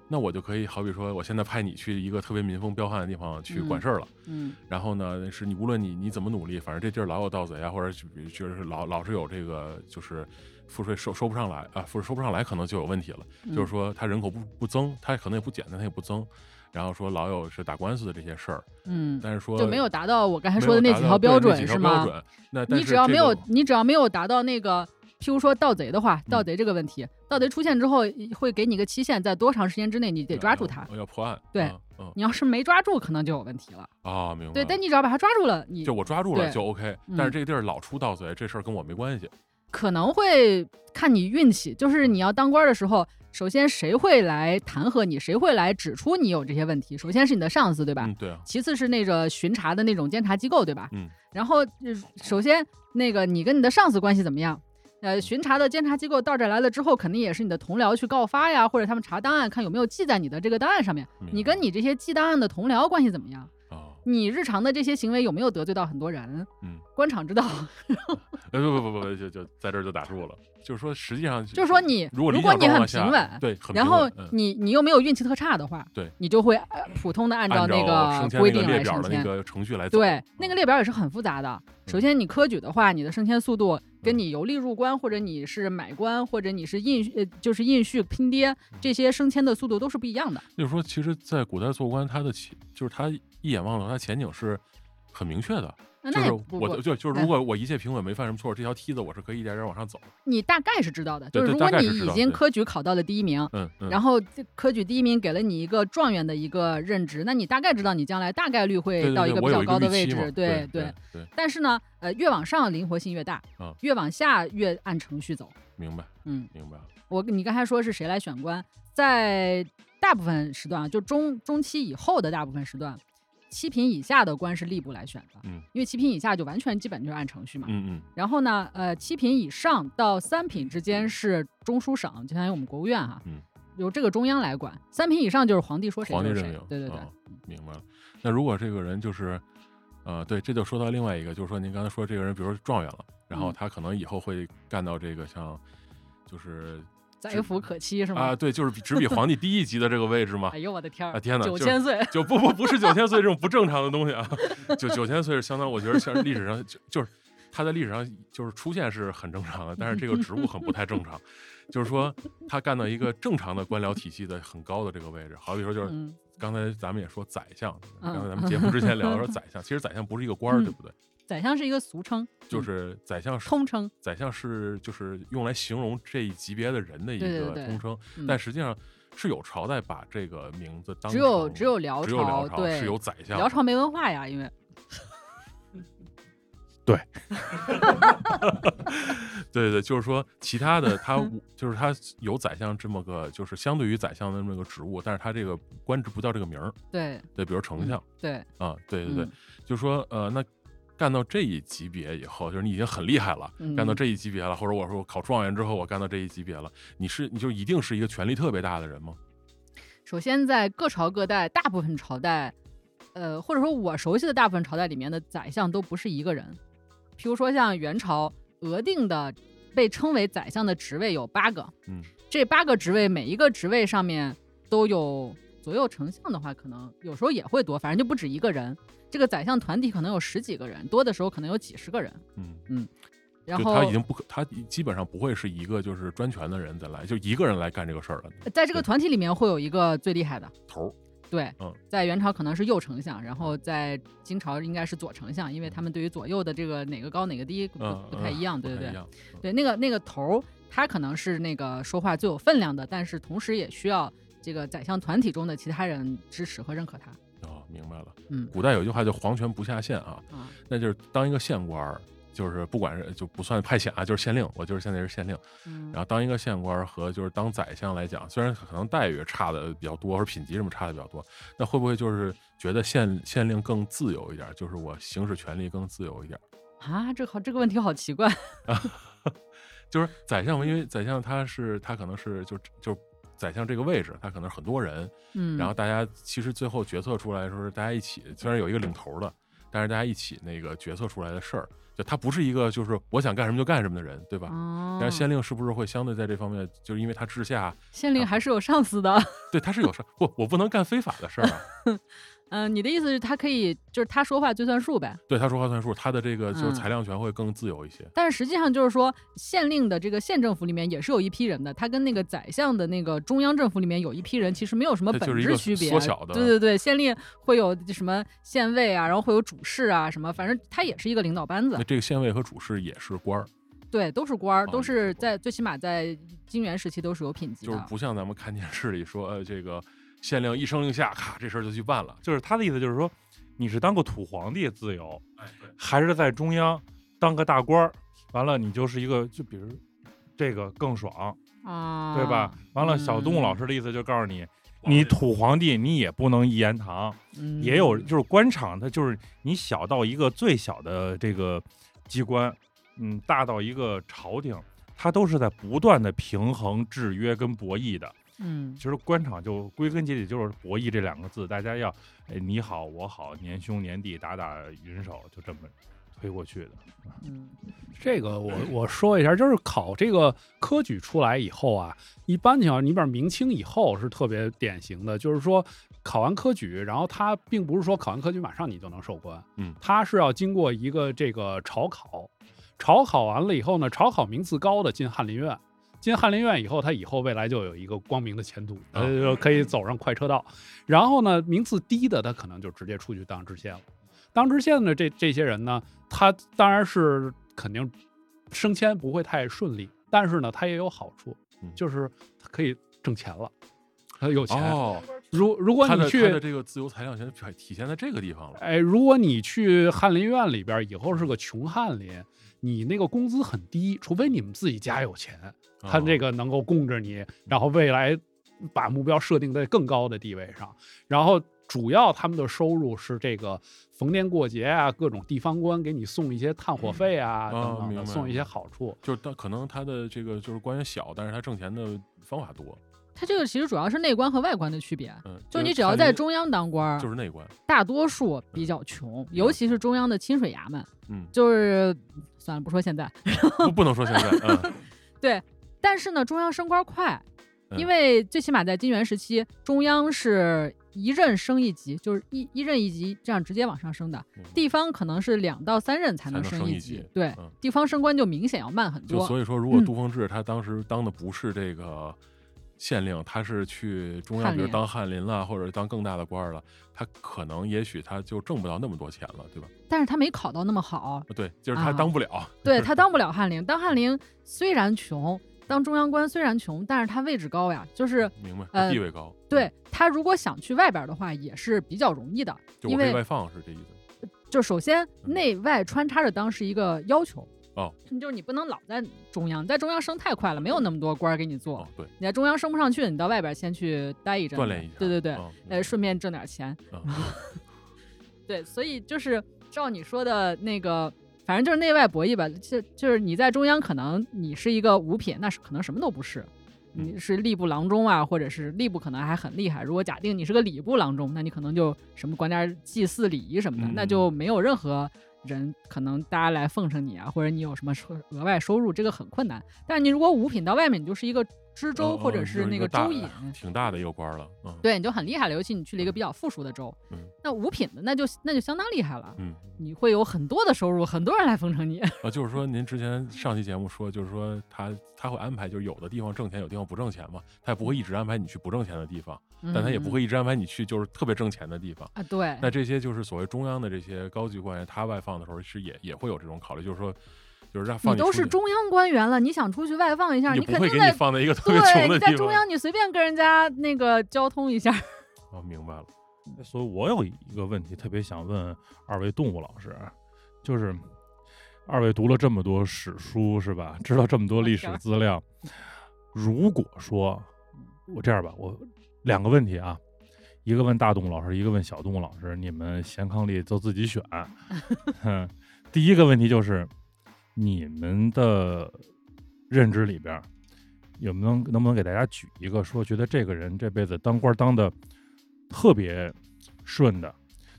那我就可以好比说，我现在派你去一个特别民风彪悍的地方去管事儿了。嗯然后呢，是你无论你你怎么努力，反正这地儿老有盗贼啊，或者就是老老是有这个就是赋税收收不上来啊，赋税收不上来可能就有问题了。嗯就是说他人口不不增，他可能也不减，但他也不增。然后说老有是打官司的这些事儿，嗯，但是说就没有达到我刚才说的那几条标准是吗？那你只要没有你只要没有达到那个，譬如说盗贼的话，盗嗯贼这个问题，盗贼出现之后会给你个期限，在多长时间之内你得抓住他。要要破案。对你要是没抓住，可能就有问题了。啊，明白。对，但你只要把他抓住了，你就我抓住了就 OK，嗯但是这个地儿老出盗贼，这事儿跟我没关系。可能会看你运气，就是你要当官的时候，首先谁会来弹劾你，谁会来指出你有这些问题？首先是你的上司，对吧？嗯，对啊，其次是那个巡查的那种监察机构，对吧？嗯。然后，呃首先那个你跟你的上司关系怎么样？呃，巡查的监察机构到这儿来了之后，肯定也是你的同僚去告发呀，或者他们查档案看有没有记在你的这个档案上面。你跟你这些记档案的同僚关系怎么样？啊，你日常的这些行为有没有得罪到很多人？嗯，官场之道，呃不不不不不，就就在这儿就打住了。就是说，实际上就是说你如果如果你很平稳对，然后你你又没有运气特差的话，对，你就会呃普通的按照那个规定来升迁。个程序来走。对，那个嗯列表也是很复杂的。首先，你科举的话，你的升迁速度跟你游历入关，或者你是买官，或者你是印呃就是印序拼爹，这些升迁的速度都是不一样的。就是说，其实，在古代做官，他的前就是他一眼望到他前景是很明确的，那就是我就就是哎如果我一切平稳没犯什么错，这条梯子我是可以一点点往上走。你大概是知道的。就是如果你已经科举考到了第一名，然后科举第一名给了你一个状元的一个任职，那你大概知道你将来大概率会到一个比较高的位置。对对对，但是呢，呃，越往上灵活性越大，嗯越往下越按程序走。明白嗯，明白了。我你刚才说是谁来选官，在大部分时段啊，就中中期以后的大部分时段，七品以下的官是吏部来选的，嗯因为七品以下就完全基本就是按程序嘛。嗯嗯然后呢，呃，七品以上到三品之间是中书省，就相当于我们国务院哈，嗯由这个中央来管。三品以上就是皇帝说谁就是谁。对对对，啊明白了。那如果这个人就是，呃，对，这就说到另外一个，就是说您刚才说这个人，比如说状元了，然后嗯他可能以后会干到这个像，就是载福可期是吗？啊，对，就是比只比皇帝低一级的这个位置嘛 哎。呦我的天儿！啊天哪就是九千岁，就不不不是九千岁这种不正常的东西啊，就九千岁是相当，我觉得像历史上就就是他在历史上就是出现是很正常的，但是这个职务很不太正常，就是说他干到一个正常的官僚体系的很高的这个位置，好比说就是嗯，刚才咱们也说宰相，嗯刚才咱们节目之前聊的说宰相，其实宰相不是一个官儿，嗯对不对？宰相是一个俗称，就嗯是宰相是通称。宰相是就是用来形容这一级别的人的一个通称，嗯但实际上是有朝代把这个名字当只有只有辽只有辽朝对是有宰相的，辽朝没文化呀，因为 对。对对，就是说其他的他 就是他有宰相这么个，就是相对于宰相的这么个职务，但是他这个官职不叫这个名儿，对对，比如丞相对，啊，对对对嗯，就是说呃，那干到这一级别以后，就是你已经很厉害了，干到嗯这一级别了，或者我说我考状元之后我干到这一级别了，你是你就一定是一个权力特别大的人吗？首先，在各朝各代，大部分朝代，呃，或者说我熟悉的大部分朝代里面的宰相都不是一个人。譬如说像元朝额定的被称为宰相的职位有八个，嗯，这八个职位每一个职位上面都有左右丞相的话，可能有时候也会多，反正就不止一个人。这个宰相团体可能有十几个人，多的时候可能有几十个人。嗯嗯，然后他已经不可，他基本上不会是一个就是专权的人再来，就一个人来干这个事儿了。在这个团体里面会有一个最厉害的，头儿，对，嗯在元朝可能是右丞相，然后在金朝应该是左丞相，因为他们对于左右的这个哪个高哪个低不嗯，不太一样，对对对不太一，样对，那个那个头儿他可能是那个说话最有分量的，但是同时也需要这个宰相团体中的其他人支持和认可他。哦，明白了。嗯古代有一句话叫“皇权不下县”啊，啊，那就是当一个县官儿，就是不管是就不算派遣啊，就是县令，我就是现在是县令。嗯然后当一个县官和就是当宰相来讲，虽然可能待遇差的比较多，或者品级什么差的比较多，那会不会就是觉得县县令更自由一点？就是我行使权力更自由一点？啊，这好这个问题好奇怪。就是宰相，因为宰相他是他可能是就就宰相这个位置，他可能是很多人，嗯，然后大家其实最后决策出来的时候是大家一起，虽然有一个领头的，但是大家一起那个决策出来的事儿，就他不是一个就是我想干什么就干什么的人，对吧？哦，但是县令是不是会相对在这方面，就是因为他治下，县令还是有上司的。对他是有事儿，不，我不能干非法的事儿啊。嗯，你的意思是，他可以就是他说话最算数呗？对他说话算数，他的这个就是嗯裁量权会更自由一些。但是实际上就是说，县令的这个县政府里面也是有一批人的，他跟那个宰相的那个中央政府里面有一批人其实没有什么本它就是一个质区别。缩小的对对对，县令会有什么县尉啊，然后会有主事啊，什么，反正他也是一个领导班子那。这个县尉和主事也是官儿，对，都是官儿，都是官在最起码在金元时期都是有品级的就是。不像咱们看电视里说，呃，这个县令一声令下，咔，这事儿就去办了。就是他的意思就是说，你是当个土皇帝自由，哎，还是在中央当个大官儿？完了，你就是一个，就比如这个更爽，啊，对吧？完了，小动物老嗯师的意思就告诉你，你土皇帝你也不能一言堂，嗯也有就是官场，它就是你小到一个最小的这个机关，嗯，大到一个朝廷，它都是在不断的平衡制约跟博弈的。嗯其实官场就归根结底就是博弈这两个字，大家要哎你好我好，年兄年弟打打云手，就这么推过去的。嗯这个我我说一下，就是考这个科举出来以后啊，一般情况，你比如明清以后是特别典型的，就是说考完科举，然后他并不是说考完科举马上你就能授官，嗯他是要经过一个这个朝考，朝考完了以后呢，朝考名次高的进翰林院。进翰林院以后，他以后未来就有一个光明的前途，啊呃，就可以走上快车道。然后呢，名次低的，他可能就直接出去当知县了。当知县的这这些人呢，他当然是肯定升迁不会太顺利，但是呢，他也有好处嗯，就是他可以挣钱了，他有钱。哦，如如果你去的他的这个自由裁量权体体现在这个地方了。哎，如果你去翰林院里边，以后是个穷翰林，你那个工资很低，除非你们自己家有钱，他这个个能够供着你，然后未来把目标设定在更高的地位上，然后主要他们的收入是这个逢年过节啊，各种地方官给你送一些炭火费啊、哦等等送一些好处。就是他可能他的这个就是官员小，但是他挣钱的方法多。他这个其实主要是内官和外官的区别。嗯，就你只要在中央当官儿，就是内官。大多数比较穷，尤其是中央的清水衙门，嗯，就是算了，不说现在。不不能说现在，嗯，对，但是呢，中央升官快，嗯因为最起码在金元时期，中央是一任升一级，就是一一任一级这样直接往上升的。地方可能是两到三任才能升一级对，嗯地方升官就明显要慢很多。就所以说，如果嗯杜凤志他当时当的不是这个县令，他是去中央，比如当翰林了，或者当更大的官儿了，他可能也许他就挣不到那么多钱了，对吧？但是他没考到那么好，对，就是他啊当不了。对他当不了翰林。当翰林虽然穷，当中央官虽然穷，但是他位置高呀，就是明白？呃地位高。对他如果想去外边的话，也是比较容易的。就我可以因为外放是这意思。就首先嗯内外穿插着当是一个要求。哦，就是你不能老在中央，在中央升太快了，没有那么多官儿给你做。哦，对，你在中央升不上去，你到外边先去待一阵子，锻炼一下。对对对，顺便挣点钱。嗯 对，所以就是照你说的那个，反正就是内外博弈吧。就就是你在中央，可能你是一个五品，那是可能什么都不是。你是吏部郎中啊，或者是吏部可能还很厉害。如果假定你是个礼部郎中，那你可能就什么管点祭祀礼仪什么的，嗯那就没有任何人可能大家来奉承你啊，或者你有什么收额外收入，这个很困难。但你如果五品到外面，你就是一个知州哦或者是那个州尹，挺大的一个官儿了，嗯，对，你就很厉害了。尤其你去了一个比较富庶的州，嗯那五品的那就那就相当厉害了。嗯，你会有很多的收入，很多人来奉承你。啊，就是说 您之前上期节目说，就是说他他会安排，就是有的地方挣钱，有地方不挣钱嘛，他也不会一直安排你去不挣钱的地方，但他也不嗯会一直安排你去就是特别挣钱的地方。啊，对，那这些就是所谓中央的这些高级官员，他外放的时候是也也会有这种考虑，就是说，就是让放你都是中央官员了，你想出去外放一下，你肯定在放在一个特别你的地方。在中央，你随便跟人家那个交通一下。哦，明白了。所以我有一个问题特别想问二位动物老师，就是二位读了这么多史书是吧？知道这么多历史 资料，如果说我这样吧，我两个问题啊，一个问大动物老师，一个问小动物老师，你们贤康力都自己选。哼，第一个问题就是你们的认知里边有没有能不能给大家举一个说，觉得这个人这辈子当官当的特别顺的，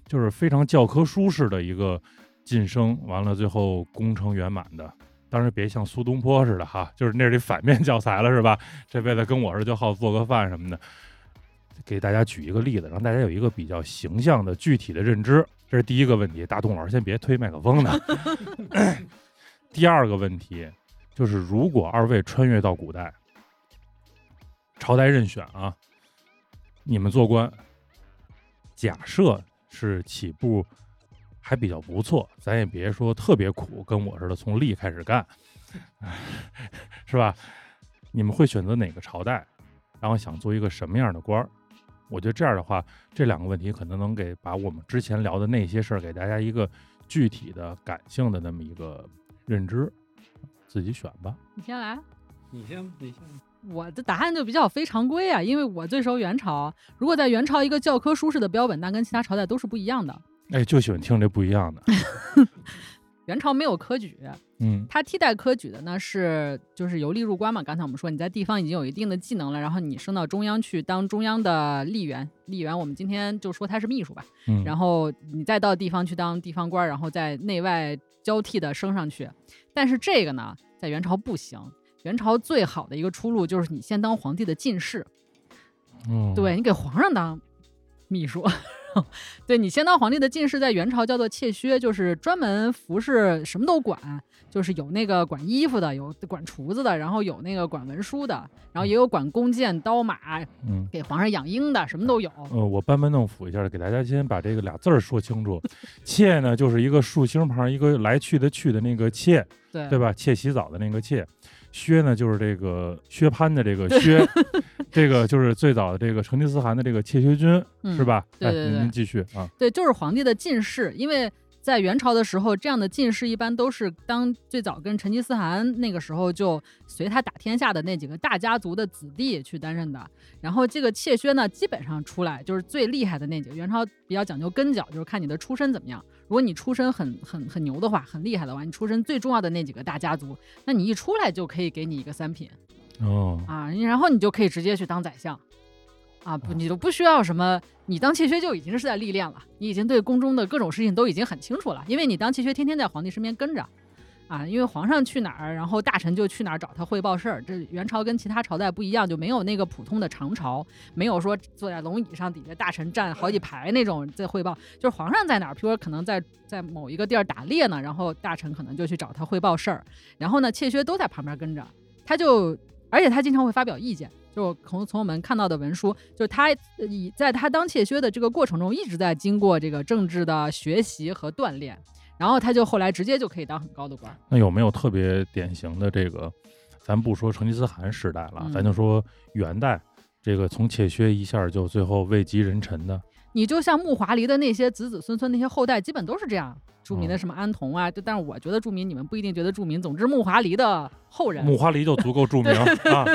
就是非常教科书式的一个晋升，完了最后功成圆满的。当然别像苏东坡似的哈，就是那是反面教材了是吧？这辈子跟我似的就好做个饭什么的。给大家举一个例子，让大家有一个比较形象的具体的认知，这是第一个问题。大东老师先别推麦克风呢。第二个问题就是，如果二位穿越到古代，朝代任选啊，你们做官，假设是起步还比较不错，咱也别说特别苦，跟我似的从吏开始干，是吧？你们会选择哪个朝代？然后想做一个什么样的官儿？我觉得这样的话，这两个问题可能能给把我们之前聊的那些事儿给大家一个具体的、感性的那么一个认知，自己选吧。你先来，你先，你先。我的答案就比较非常规啊，因为我最熟元朝。如果在元朝一个教科书式的标本，那跟其他朝代都是不一样的。哎，就喜欢听这不一样的。元朝没有科举，嗯它替代科举的呢是就是由吏入官嘛。刚才我们说你在地方已经有一定的技能了，然后你升到中央去当中央的吏员，吏员我们今天就说他是秘书吧。嗯，然后你再到地方去当地方官儿，然后在内外交替的升上去。但是这个呢，在元朝不行。元朝最好的一个出路就是你先当皇帝的进士，嗯对你给皇上当秘书。对你先当皇帝的进士，在元朝叫做妾薛，就是专门服侍什么都管，就是有那个管衣服的，有管厨子的，然后有那个管文书的，然后也有管弓箭、刀马，嗯。给皇上养鹰的，什么都有。呃，我班门弄斧一下，给大家先把这个俩字儿说清楚。妾呢，就是一个竖心旁一个来去的去的那个妾，对对吧？妾洗澡的那个妾。薛呢，就是这个薛蟠的这个薛，这个就是最早的这个成吉思汗的这个切薛军，嗯是吧？哎，对对对您您继续啊。对，就是皇帝的进士，因为在元朝的时候，这样的进士一般都是当最早跟成吉思汗那个时候就随他打天下的那几个大家族的子弟去担任的。然后这个切薛呢，基本上出来就是最厉害的那几个。元朝比较讲究根脚，就是看你的出身怎么样。如果你出身很很很牛的话，很厉害的话，你出身最重要的那几个大家族，那你一出来就可以给你一个三品哦，啊，然后你就可以直接去当宰相。啊，不，你都不需要什么，你当契薛就已经是在历练了，你已经对宫中的各种事情都已经很清楚了，因为你当契薛天天在皇帝身边跟着，啊，因为皇上去哪儿，然后大臣就去哪儿找他汇报事儿。这元朝跟其他朝代不一样，就没有那个普通的长朝，没有说坐在龙椅上底下大臣站好几排那种在汇报，就是皇上在哪儿，譬如说可能在在某一个地儿打猎呢，然后大臣可能就去找他汇报事儿，然后呢，妾薛都在旁边跟着，他就而且他经常会发表意见。就从从我们看到的文书，就是他呃以在他当怯薛的这个过程中，一直在经过这个政治的学习和锻炼，然后他就后来直接就可以当很高的官。那有没有特别典型的这个？咱不说成吉思汗时代了，嗯咱就说元代，这个从怯薛一下就最后位极人臣的。你就像木华黎的那些子子孙孙那些后代，基本都是这样。著名的哦什么安童啊，就但是我觉得著名，你们不一定觉得著名。总之，木华黎的后人，木华黎就足够著名啊。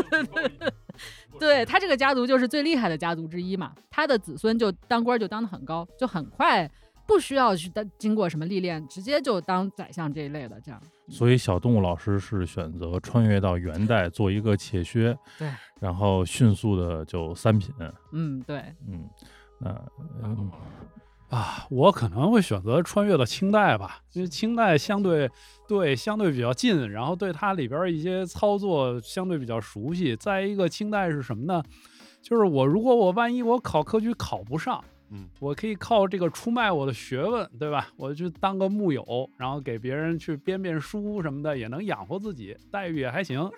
对他这个家族就是最厉害的家族之一嘛。他的子孙就当官就当得很高，就很快不需要去当经过什么历练，直接就当宰相这一类的这样。所以小动物老师是选择穿越到元代做一个妾薛，对，然后迅速的就三品，嗯，对，嗯，嗯啊，我可能会选择穿越到清代吧，因为清代相对对相对比较近，然后对它里边一些操作相对比较熟悉。再一个，清代是什么呢？就是我如果我万一我考科举考不上，嗯，我可以靠这个出卖我的学问，对吧？我就当个木友，然后给别人去编编书什么的，也能养活自己，待遇也还行。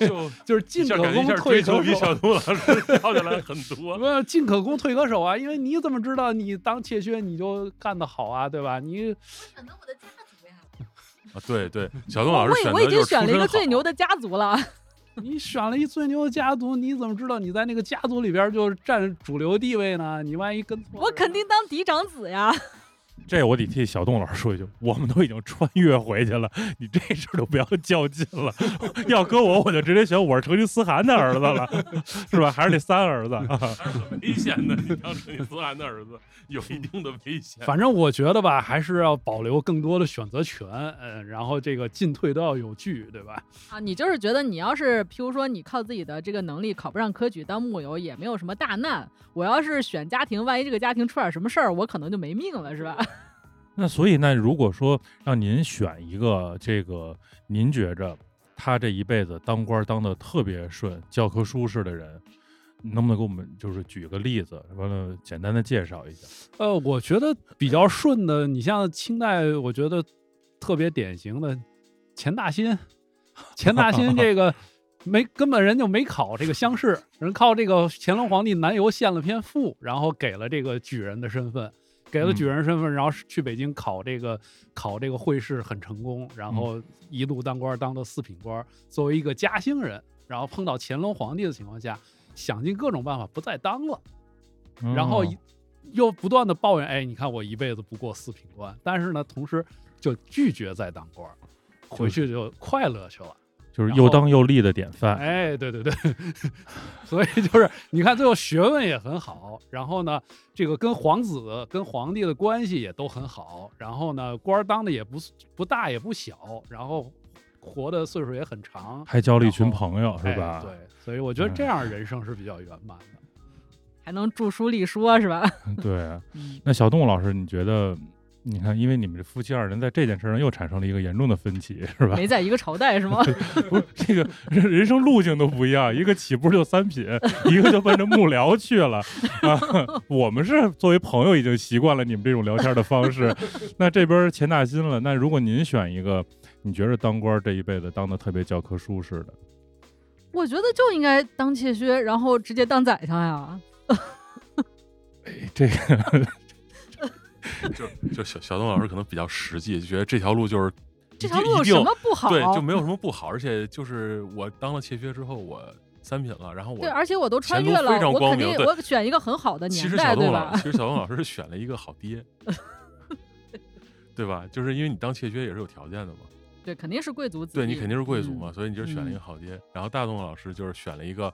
就 就是进可攻退可守。小杜老师跳下来很多。不，进可攻退可守啊！因为你怎么知道你当妾薛你就干得好啊，对吧？你选择我的家族呀。啊，对对，小杜老师我已我已经选了一个最牛的家族了。你选了一最牛的家族，你怎么知道你在那个家族里边就占主流地位呢？你万一跟错了我肯定当嫡长子呀。这我得替小动物老师说一句，我们都已经穿越回去了，你这事儿就不要较劲了。要搁我，我就直接选我是成吉思汗的儿子了，是吧？还是那三儿子？很危险的，你当成吉思汗的儿子有一定的危险。反正我觉得吧，还是要保留更多的选择权，嗯，然后这个进退都要有据，对吧？啊，你就是觉得你要是，譬如说你靠自己的这个能力考不上科举当木有，也没有什么大难。我要是选家庭，万一这个家庭出点什么事儿，我可能就没命了，是吧？那所以，那如果说让您选一个这个，您觉着他这一辈子当官当的特别顺、教科书式的人，能不能给我们就是举个例子，完了简单的介绍一下？呃，我觉得比较顺的，你像清代，我觉得特别典型的钱大新，钱大新这个 没根本人就没考这个乡试，人靠这个乾隆皇帝南游献了篇赋，然后给了这个举人的身份。给了举人身份，然后去北京考这个考这个会试很成功，然后一路当官当到四品官。作为一个嘉兴人，然后碰到乾隆皇帝的情况下，想尽各种办法不再当了，然后又不断的抱怨，哎，你看我一辈子不过四品官，但是呢，同时就拒绝再当官，回去就快乐去了。就是又当又立的典范。哎，对对对，所以就是你看，最后学问也很好，然后呢，这个跟皇子、跟皇帝的关系也都很好，然后呢，官儿当的也不不大也不小，然后活的岁数也很长，还交了一群朋友，是哎吧？对，所以我觉得这样人生是比较圆满的。还能著书立说，是吧？对。嗯，那小动物老师，你觉得？你看，因为你们这夫妻二人在这件事上又产生了一个严重的分歧，是吧？没在一个朝代是吗？不是这个人人生路径都不一样，一个起步就三品，一个就奔着幕僚去了啊。我们是作为朋友已经习惯了你们这种聊天的方式，那这边钱大新了。那如果您选一个，你觉得当官这一辈子当的特别教科书似的，我觉得就应该当妾薛，然后直接当宰相呀。这个就就小小东老师可能比较实际，就觉得这条路就是这条路有什么不好？对，就没有什么不好，而且就是我当了妾薛之后，我三品了，然后我对，而且我都穿越了非，常我肯定我选一个很好的年代，对吧小东老师，？其实小东老师是选了一个好爹，对吧？就是因为你当妾薛也是有条件的嘛，对，肯定是贵族子弟。对你肯定是贵族嗯嘛，所以你就选了一个嗯好爹。然后大东老师就是选了一个，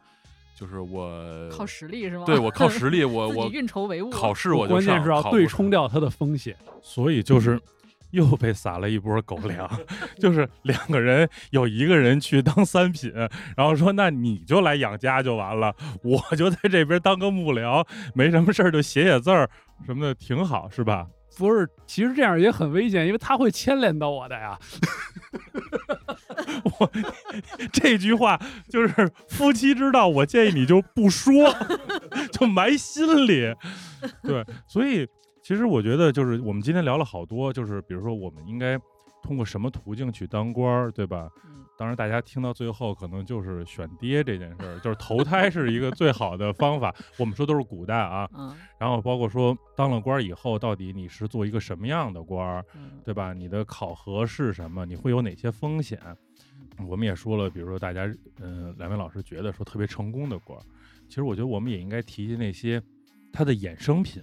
就是我靠实力是吗？对我靠实力，我我运筹帷幄。考试我就关键是要对冲掉它的风险。所以就是又被撒了一波狗粮，就是两个人有一个人去当三品，然后说那你就来养家就完了，我就在这边当个幕僚，没什么事儿就写写字儿什么的，挺好，是吧？不是，其实这样也很危险，因为他会牵连到我的呀。这句话就是夫妻之道，我建议你就不说，就埋心里。对，所以其实我觉得就是我们今天聊了好多，就是比如说我们应该通过什么途径去当官儿，对吧？嗯当然，大家听到最后可能就是选爹这件事儿，就是投胎是一个最好的方法。我们说都是古代啊，嗯然后包括说当了官儿以后，到底你是做一个什么样的官儿，嗯对吧？你的考核是什么？你会有哪些风险？我们也说了，比如说大家，嗯、两位老师觉得说特别成功的官儿，其实我觉得我们也应该提及那些它的衍生品，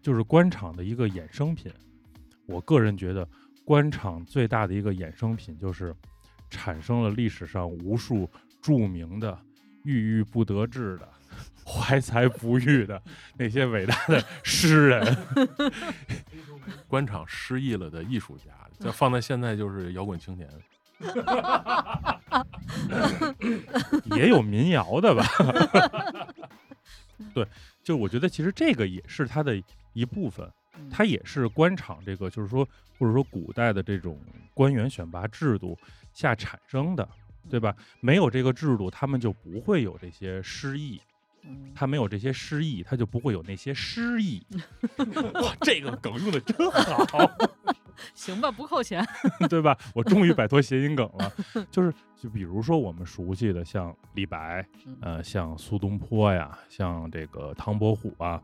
就是官场的一个衍生品。我个人觉得，官场最大的一个衍生品就是产生了历史上无数著名的郁郁不得志的、怀才不遇的那些伟大的诗人。官场失意了的艺术家，这放在现在就是摇滚青年。也有民谣的吧？对，就我觉得其实这个也是它的一部分，嗯它也是官场这个就是说或者说古代的这种官员选拔制度下产生的，对吧？没有这个制度，他们就不会有这些失意。嗯他没有这些诗意，他就不会有那些诗意。哇，这个梗用的真好，行吧，不扣钱。对吧？我终于摆脱谐音梗了。就是，就比如说我们熟悉的，像李白，嗯呃，像苏东坡呀，像这个唐伯虎啊，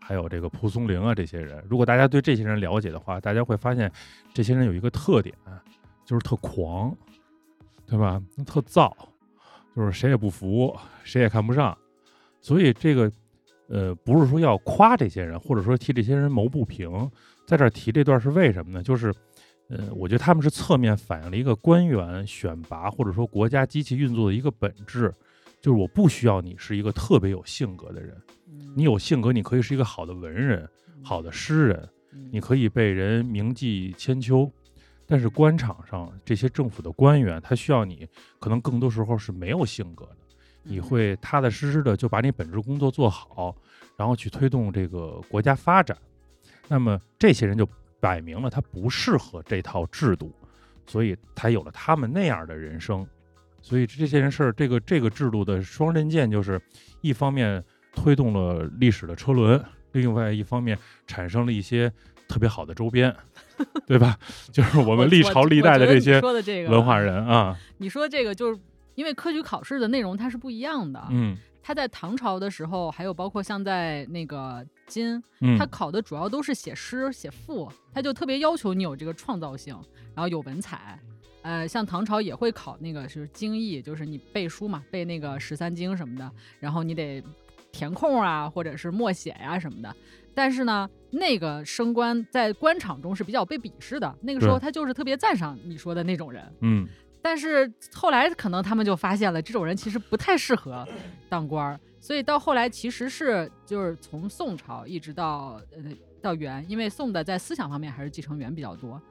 还有这个蒲松龄啊，这些人，如果大家对这些人了解的话，大家会发现，这些人有一个特点，就是特狂，对吧？特燥，就是谁也不服，谁也看不上。所以这个，呃，不是说要夸这些人，或者说替这些人谋不平，在这儿提这段是为什么呢？就是，呃，我觉得他们是侧面反映了一个官员选拔或者说国家机器运作的一个本质，就是我不需要你是一个特别有性格的人，你有性格，你可以是一个好的文人、好的诗人，嗯，你可以被人铭记千秋。但是官场上这些政府的官员，他需要你，可能更多时候是没有性格的。你嗯会踏踏实实的就把你本职工作做好，然后去推动这个国家发展。那么这些人就摆明了他不适合这套制度，所以才有了他们那样的人生。所以这件事儿，这个这个制度的双刃剑就是，一方面推动了历史的车轮，另外一方面产生了一些特别好的周边，对吧？就是我们历朝历代的这些说的这个文化人啊，你说这个就是因为科举考试的内容它是不一样的。嗯它在唐朝的时候，还有包括像在那个金，嗯，它考的主要都是写诗、写赋，他就特别要求你有这个创造性，然后有文采。呃，像唐朝也会考那个是经义，就是你背书嘛，背那个十三经什么的，然后你得填空啊，或者是默写呀、什么的。但是呢，那个升官在官场中是比较被鄙视的，那个时候他就是特别赞赏你说的那种人。嗯但是后来可能他们就发现了，这种人其实不太适合当官儿，所以到后来其实是就是从宋朝一直到呃到元，因为宋的在思想方面还是继承元比较多，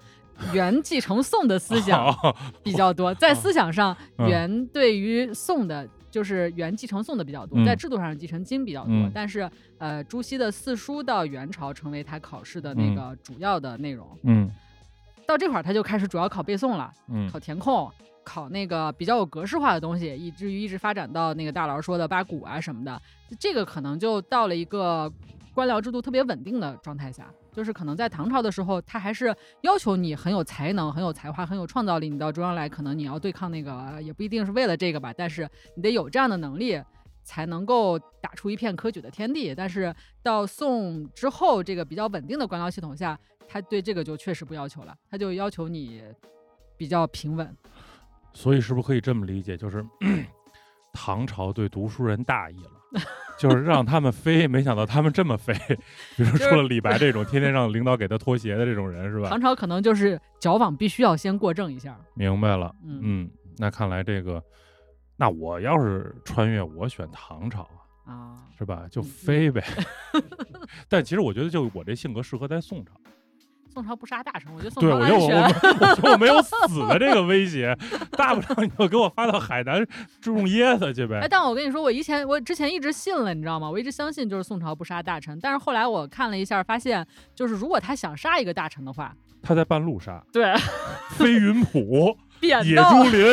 元继承宋的思想比较多，在思想上嗯元对于宋的。就是元继承宋的比较多，嗯在制度上继承金比较多，嗯但是呃，朱熹的四书到元朝成为他考试的那嗯个主要的内容。嗯到这会儿他就开始主要考背诵了，嗯考填空，考那个比较有格式化的东西，以至于一直发展到那个大佬说的八股啊什么的，这个可能就到了一个官僚制度特别稳定的状态下。就是可能在唐朝的时候，他还是要求你很有才能、很有才华、很有创造力。你到中央来，可能你要对抗那个，也不一定是为了这个吧，但是你得有这样的能力，才能够打出一片科举的天地。但是到宋之后，这个比较稳定的官僚系统下，他对这个就确实不要求了，他就要求你比较平稳。所以是不是可以这么理解，就是 唐朝对读书人大意了，就是让他们飞，没想到他们这么飞。比如说李白这种天天让领导给他脱鞋的这种人，是吧唐？朝可能就是矫枉必须要先过正一下。明白了，嗯嗯，那看来这个，那我要是穿越，我选唐朝啊，啊，是吧？就嗯飞呗。但其实我觉得，就我这性格适合在宋朝。宋朝不杀大臣，我觉得宋，朝安全。我 我没有死的这个威胁，大不了你就给我发到海南种椰子去哎，呗。但我跟你说，我以前我之前一直信了，你知道吗？我一直相信就是宋朝不杀大臣，但是后来我看了一下，发现就是如果他想杀一个大臣的话，他在半路杀，对，飞云浦、野贬到猪林。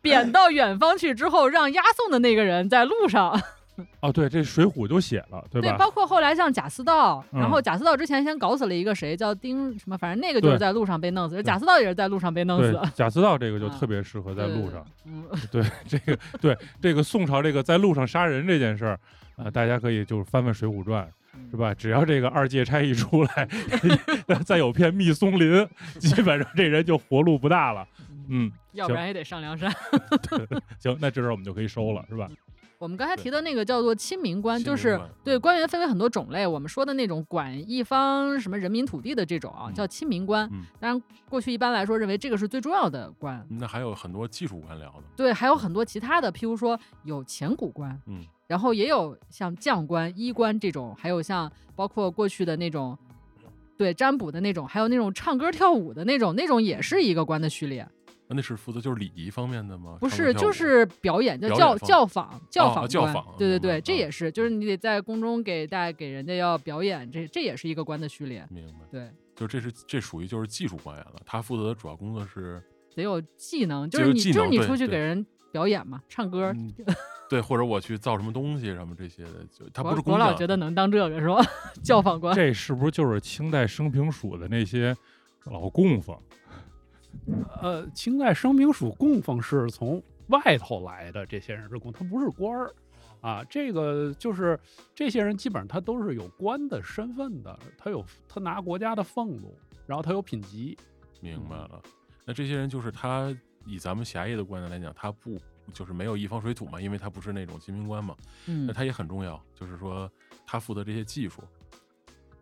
贬到远方去之后，让押送的那个人在路上，哦，对，这《水浒》就写了，对吧？包括后来像贾似道，嗯然后贾似道之前先搞死了一个谁叫丁什么，反正那个就是在路上被弄死，贾似道也是在路上被弄死。，贾似道这个就啊特别适合在路上。嗯，对，这个对这个宋朝这个在路上杀人这件事儿，呃，大家可以就是翻翻《水浒传》，嗯是吧？只要这个二界差一出来，再有片密松林，基本上这人就活路不大了。嗯，要不然也得上梁山。行，那这时候我们就可以收了，是吧？我们刚才提的那个叫做亲民官，就是对官员分为很多种类。我们说的那种管一方什么人民土地的这种啊，嗯叫亲民官。嗯当然，过去一般来说认为这个是最重要的官。那还有很多技术官僚的，对，还有很多其他的，譬如说有钱谷官，嗯，然后也有像将官、医官这种，还有像包括过去的那种，对占卜的那种，还有那种唱歌跳舞的那种，那种也是一个官的序列。那那是负责就是礼仪方面的吗？不是，就是表演，叫教教坊，教哦坊官教坊对对对，这也是，就是你得在宫中给大家给人家要表演，这这也是一个官的序列。明白，对，就这是这属于就是技术官员了，他负责的主要工作是，得有技能，就是你就是你出去给人表演嘛，唱歌。嗯，对，或者我去造什么东西什么这些的，就他不是我老觉得能当这个是吧？教坊官。这是不是就是清代升平署的那些老供奉？呃，清代生平署供奉是从外头来的，这些人是供，他不是官儿啊。这个就是这些人基本上他都是有官的身份的，他有他拿国家的俸禄，然后他有品级。明白了。那这些人就是他以咱们狭义的观点来讲，他不就是没有一方水土嘛，因为他不是那种金兵官嘛，嗯那，他也很重要，就是说他负责这些技术，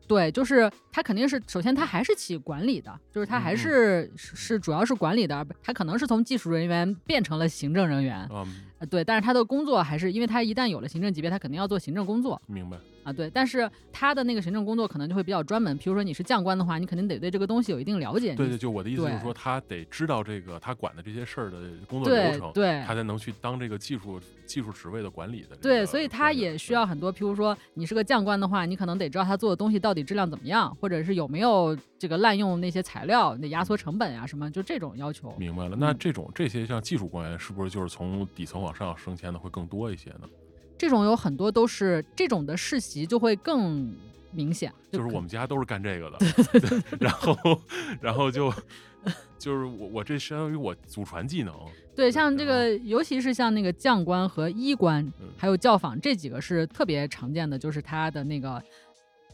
对，就是他肯定是首先他还是起管理的，就是他还是、是是主要是管理的，他可能是从技术人员变成了行政人员，嗯，呃，对，但是他的工作还是因为他一旦有了行政级别，他肯定要做行政工作。明白，啊，对，但是他的那个行政工作可能就会比较专门，比如说你是将官的话，你肯定得对这个东西有一定了解，对对，就我的意思就是说，他得知道这个他管的这些事儿的工作流程，对对他才能去当这个技术技术职位的管理的这个对，所以他也需要很多，譬如说你是个将官的话，你可能得知道他做的东西到底质量怎么样，或者是有没有这个滥用那些材料，你得压缩成本呀、什么，就这种要求。明白了。那嗯这种这些像技术官员，是不是就是从底层往上升迁的会更多一些呢？这种有很多都是这种的世袭就会更明显，就是我们家都是干这个的，对然后然后就就是我我这相当于我祖传技能，对像这个，尤其是像那个将官和医官，嗯还有教坊这几个是特别常见的，就是他的那个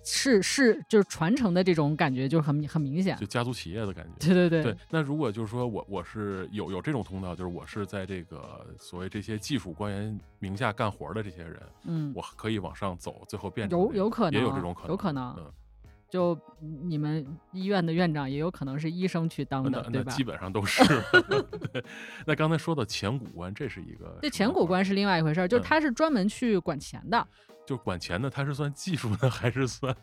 是是就是传承的这种感觉就很很明显就。家族企业的感觉。对对对对，那如果就是说我我是有有这种通道，就是我是在这个所谓这些技术官员名下干活的这些人，嗯，我可以往上走，最后变成有这个有可能，也有这种可能，有可能。嗯，就你们医院的院长也有可能是医生去当的，对吧基？本上都是。那刚才说到前股官，这是一个对，什么活儿前股官是另外一回事儿，就是嗯他是专门去管钱的，就管钱的，他是算技术呢，还是算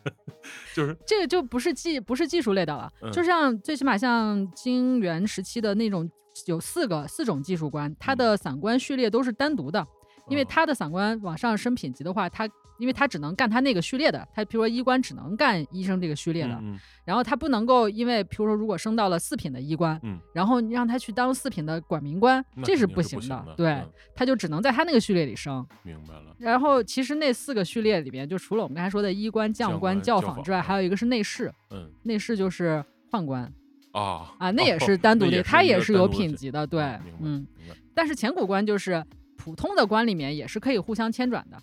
就是这个就不是技不是技术类的了，嗯。就像最起码像金元时期的那种有四个四种技术官，他的散官序列都是单独的，因为嗯他的散官往上升品级的话，他因为他只能干他那个序列的，他比如说医官只能干医生这个序列的，嗯然后他不能够因为比如说如果升到了四品的医官，嗯然后你让他去当四品的管民官，这是不行的对，嗯他就只能在他那个序列里升。明白了，然后其实那四个序列里边，就除了我们刚才说的医官、将官、教坊之外，还有一个是内侍，嗯内侍就是宦官啊啊，那也哦是单独的，他也是有品级的，对嗯。但是前古官就是普通的官里面也是可以互相迁转的，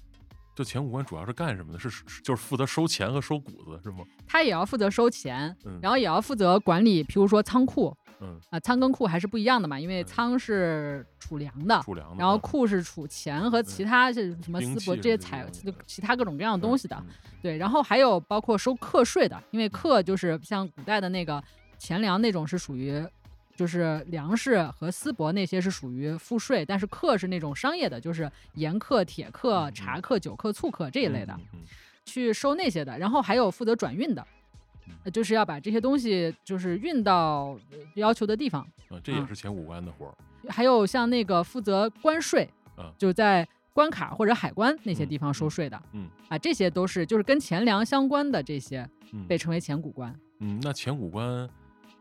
就前五官主要是干什么的？是是就是负责收钱和收谷子是吗？他也要负责收钱，嗯。然后也要负责管理，譬如说仓库。嗯，啊，仓跟库还是不一样的嘛，因为嗯。仓是储粮的，储粮的，然后嗯。库是储钱和其他是什么兵丝帛器这些财其他各种各样的东西的，嗯。对，然后还有包括收课税的，因为课就是像古代的那个钱粮那种是属于。就是粮食和丝帛那些是属于赋税，但是课是那种商业的，就是盐课、铁课、嗯茶课、酒课、醋课这一类的，去收那些的。然后还有负责转运的，就是要把这些东西就是运到呃要求的地方。嗯，这也嗯是前五关的活儿。还有像那个负责关税，嗯就是在关卡或者海关那些地方收嗯税的，嗯啊，这些都是就是跟钱粮相关的这些嗯被称为前古关。嗯，那前股官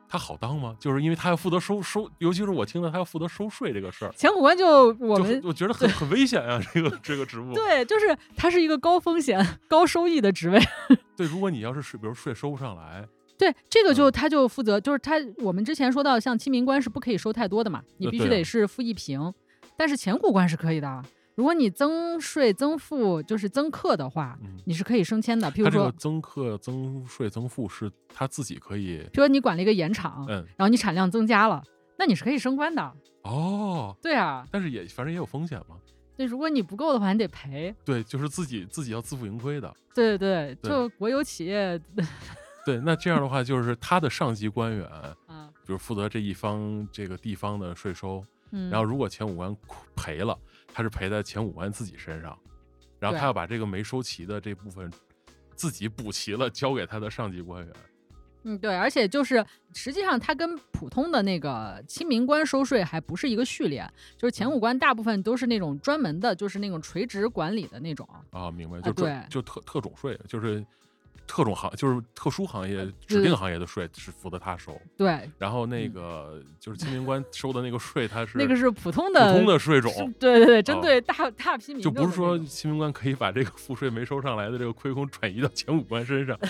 他好当吗？就是因为他要负责收收，尤其是我听到他要负责收税这个事儿，前股官就我就们我觉得很很危险啊，这个这个职务。对，就是它是一个高风险、高收益的职位。对，如果你要是税，比如税收不上来，对，这个就嗯他就负责，就是他我们之前说到，像清民官是不可以收太多的嘛，你必须得是付一平，但是前股官是可以的。如果你增税增赋就是增课的话，嗯，你是可以升迁的。譬如说，增课、增税、增赋是他自己可以，比如说你管了一个盐场，嗯，然后你产量增加了，那你是可以升官的。哦，对啊，但是也反正也有风险嘛。对，如果你不够的话，你得赔。对，就是自己自己要自负盈亏的。对对，对就国有企业，对，那这样的话，就是他的上级官员，啊，就是负责这一方这个地方的税收，嗯，然后如果前五官赔了，他是赔在前五官自己身上。然后他要把这个没收齐的这部分自己补齐了，交给他的上级官员。嗯，对，而且就是实际上它跟普通的那个清明官收税还不是一个序列，就是前五关大部分都是那种专门的，就是那种垂直管理的那种。啊，明白，啊就专对就特特种税，就是特种行，就是特殊行业、指定行业的税是负责他收，对，然后那个就是清明官收的那个税，他是嗯那个是普通的普，通的税种，对对对，针哦对大、大批民就不是说清明官可以把这个赋税没收上来的这个亏空转移到前五官身上。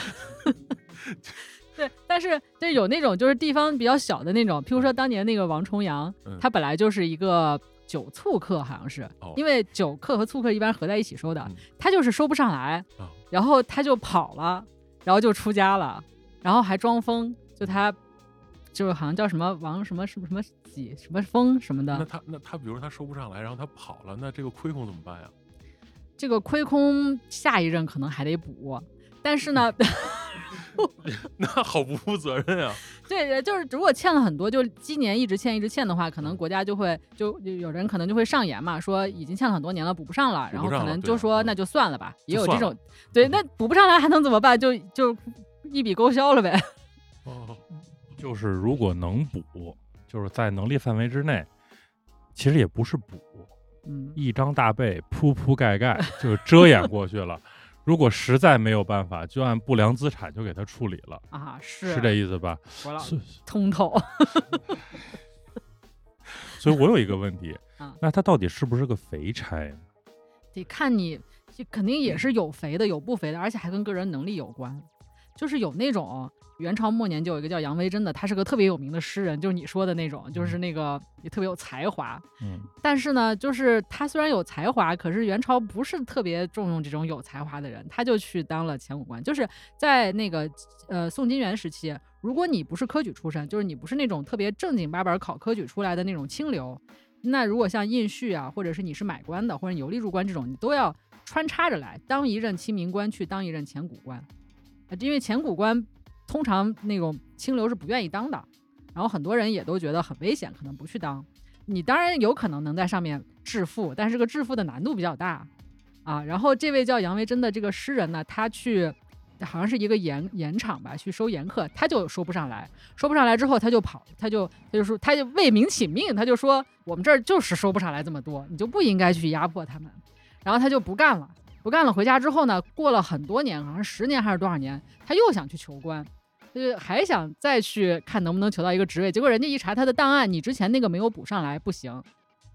对，但是就有那种就是地方比较小的那种，譬如说当年那个王重阳，嗯。他本来就是一个酒醋客，好像是，哦因为酒客和醋客一般合在一起收的，嗯他就是收不上来，哦然后他就跑了，然后就出家了，然后还装疯，就他就是好像叫什么王什么什么什么几什么风什么的，那他那他比如他收不上来，然后他跑了，那这个亏空怎么办呀？这个亏空下一任可能还得补。但是呢，那好不负责任啊！对，就是如果欠了很多，就今年一直欠一直欠的话，可能国家就会就就有人可能就会上言嘛，说已经欠了很多年了，补不上了，然后可能就说嗯那就算了吧，也有这种，对，那补不上来还能怎么办？就就一笔勾销了呗。哦，就是如果能补，就是在能力范围之内，其实也不是补，嗯，一张大被铺铺盖盖就遮掩过去了。如果实在没有办法，就按不良资产就给他处理了，啊，是是这意思吧？我老所通透。所以我有一个问题啊，那他到底是不是个肥差呢？得看你，就肯定也是有肥的，有不肥的，而且还跟个人能力有关。就是有那种元朝末年就有一个叫杨维桢的，他是个特别有名的诗人，就是你说的那种，就是那个也特别有才华。嗯，但是呢，就是他虽然有才华，可是元朝不是特别重用这种有才华的人，他就去当了前五官。就是在那个呃宋金元时期，如果你不是科举出身，就是你不是那种特别正经八百考科举出来的那种清流，那如果像印序啊，或者是你是买官的，或者游历入关这种，你都要穿插着来，当一任清明官去当一任前古官，啊，啊因为前古官通常那种清流是不愿意当的，然后很多人也都觉得很危险，可能不去当。你当然有可能能在上面致富，但是这个致富的难度比较大啊。然后这位叫杨维桢的这个诗人呢，他去好像是一个盐盐场吧，去收盐客，他就收不上来，收不上来之后他就跑，他就他就说他就为民请命，他就说我们这儿就是收不上来这么多，你就不应该去压迫他们。然后他就不干了，不干了。回家之后呢，过了很多年，好像十年还是多少年，他又想去求官，就是还想再去看能不能求到一个职位。结果人家一查他的档案，你之前那个没有补上来，不行。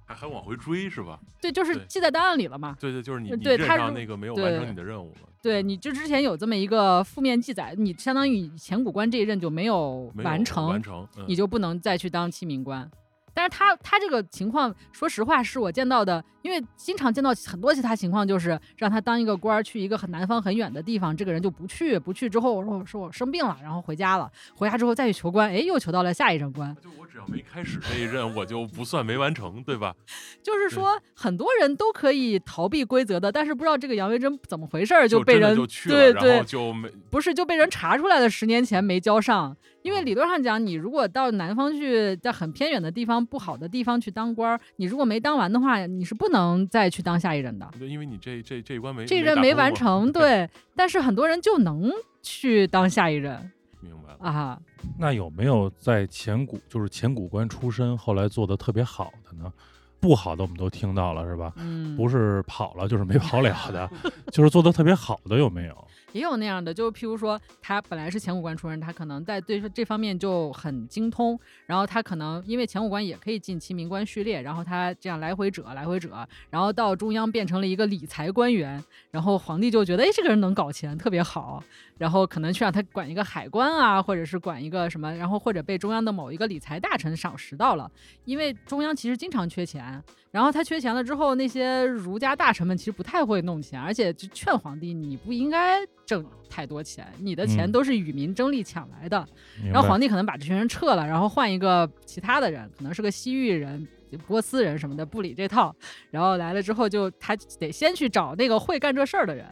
还还往回追是吧？对，就是记在档案里了嘛。对对，就是你你对他如任上那个没有完成对你的任务了，对，你就之前有这么一个负面记载，你相当于前古官这一任就没有完成，完成，嗯你就不能再去当清明官。但是他他这个情况，说实话是我见到的，因为经常见到很多其他情况，就是让他当一个官儿去一个很南方很远的地方，这个人就不去，不去之后我说我说我生病了，然后回家了，回家之后再去求官，哎，又求到了下一任官，就我只要没开始这一任，我就不算没完成，对吧？就是说很多人都可以逃避规则的，但是不知道这个杨维桢怎么回事儿就被人就去了，然对对后就没不是就被人查出来了，十年前没交上。因为理论上讲，你如果到南方去，在很偏远的地方、不好的地方去当官儿，你如果没当完的话，你是不能再去当下一任的。对，因为你这这这一关没这一任没完成，，对，但是很多人就能去当下一任明白了。啊。那有没有在前古就是前古官出身，后来做的特别好的呢？不好的我们都听到了是吧？嗯，不是跑了就是没跑了的，就是做的特别好的有没有？也有那样的，就譬如说，他本来是前五官出身，他可能在对这方面就很精通，然后他可能因为前五官也可以进清明官序列，然后他这样来回折来回折，然后到中央变成了一个理财官员，然后皇帝就觉得，哎，这个人能搞钱，特别好，然后可能去让他管一个海关啊，或者是管一个什么，然后或者被中央的某一个理财大臣赏识到了，因为中央其实经常缺钱，然后他缺钱了之后，那些儒家大臣们其实不太会弄钱，而且就劝皇帝你不应该挣太多钱，你的钱嗯都是与民争利抢来的。然后皇帝可能把这群人撤了，然后换一个其他的人，可能是个西域人、波斯人什么的，不理这套。然后来了之后就，他得先去找那个会干这事儿的人。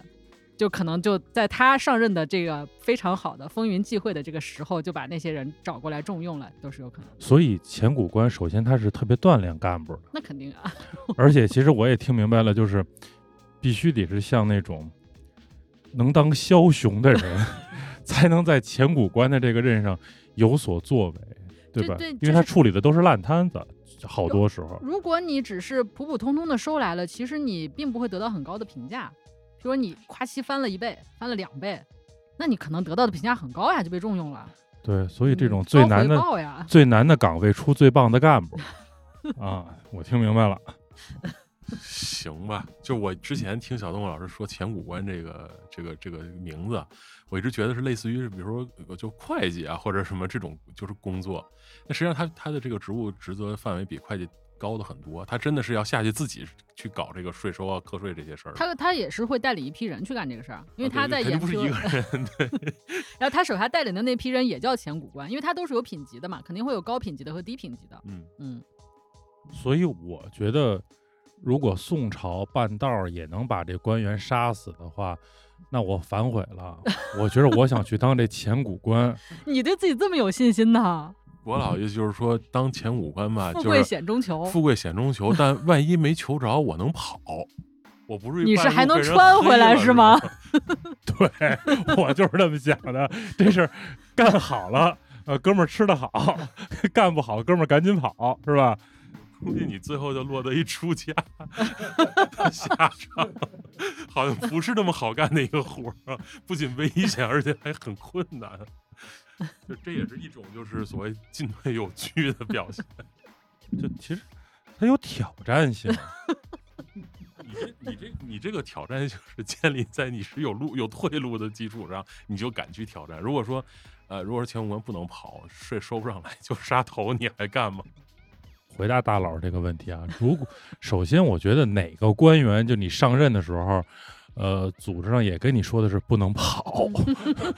就可能就在他上任的这个非常好的风云际会的这个时候，就把那些人找过来重用了，都是有可能。所以前古官首先他是特别锻炼干部的，那肯定啊，而且其实我也听明白了，就是必须得是像那种能当枭雄的人，才能在前古关的这个任上有所作为，对吧？对因为他处理的都是烂摊子，好多时候。如果你只是普普通通的收来了，其实你并不会得到很高的评价。比如说你夸期翻了一倍，翻了两倍，那你可能得到的评价很高呀，就被重用了。对，所以这嗯种最难的、最难的岗位出最棒的干部 啊！我听明白了。行吧，就我之前听小动物老师说前古关这个这个这个名字，我一直觉得是类似于比如说呃就会计啊或者什么这种就是工作，那实际上他他的这个职务职责范围比会计高的很多，他真的是要下去自己去搞这个税收啊、课税这些事儿。他他也是会带领一批人去干这个事儿，因为啊他在研究，不是一个人，对，然后他手下带领的那批人也叫前古官，因为他都是有品级的嘛，肯定会有高品级的和低品级的。嗯，嗯，所以我觉得，如果宋朝半道儿也能把这官员杀死的话，那我反悔了。我觉得我想去当这前古官。你对自己这么有信心呢？我老意思就是说，当前五官吧，富贵险中求，富贵险中求，但万一没求着，我能跑，我不是你是还能穿回来是是吗？对我就是这么想的，这是干好了，呃，哥们儿吃得好；干不好，哥们儿赶紧跑，是吧？估计你最后就落得一出家的下场，好像不是那么好干的一个活儿啊，不仅危险，而且还很困难。就这也是一种就是所谓进退有据的表现。就其实它有挑战性。你这你这你这个挑战性是建立在你是有路有退路的基础上，你就敢去挑战。如果说，呃，如果说前五关不能跑，税收不上来就杀头，你还干吗？回答大佬这个问题啊，如果首先我觉得哪个官员就你上任的时候，呃，组织上也跟你说的是不能跑，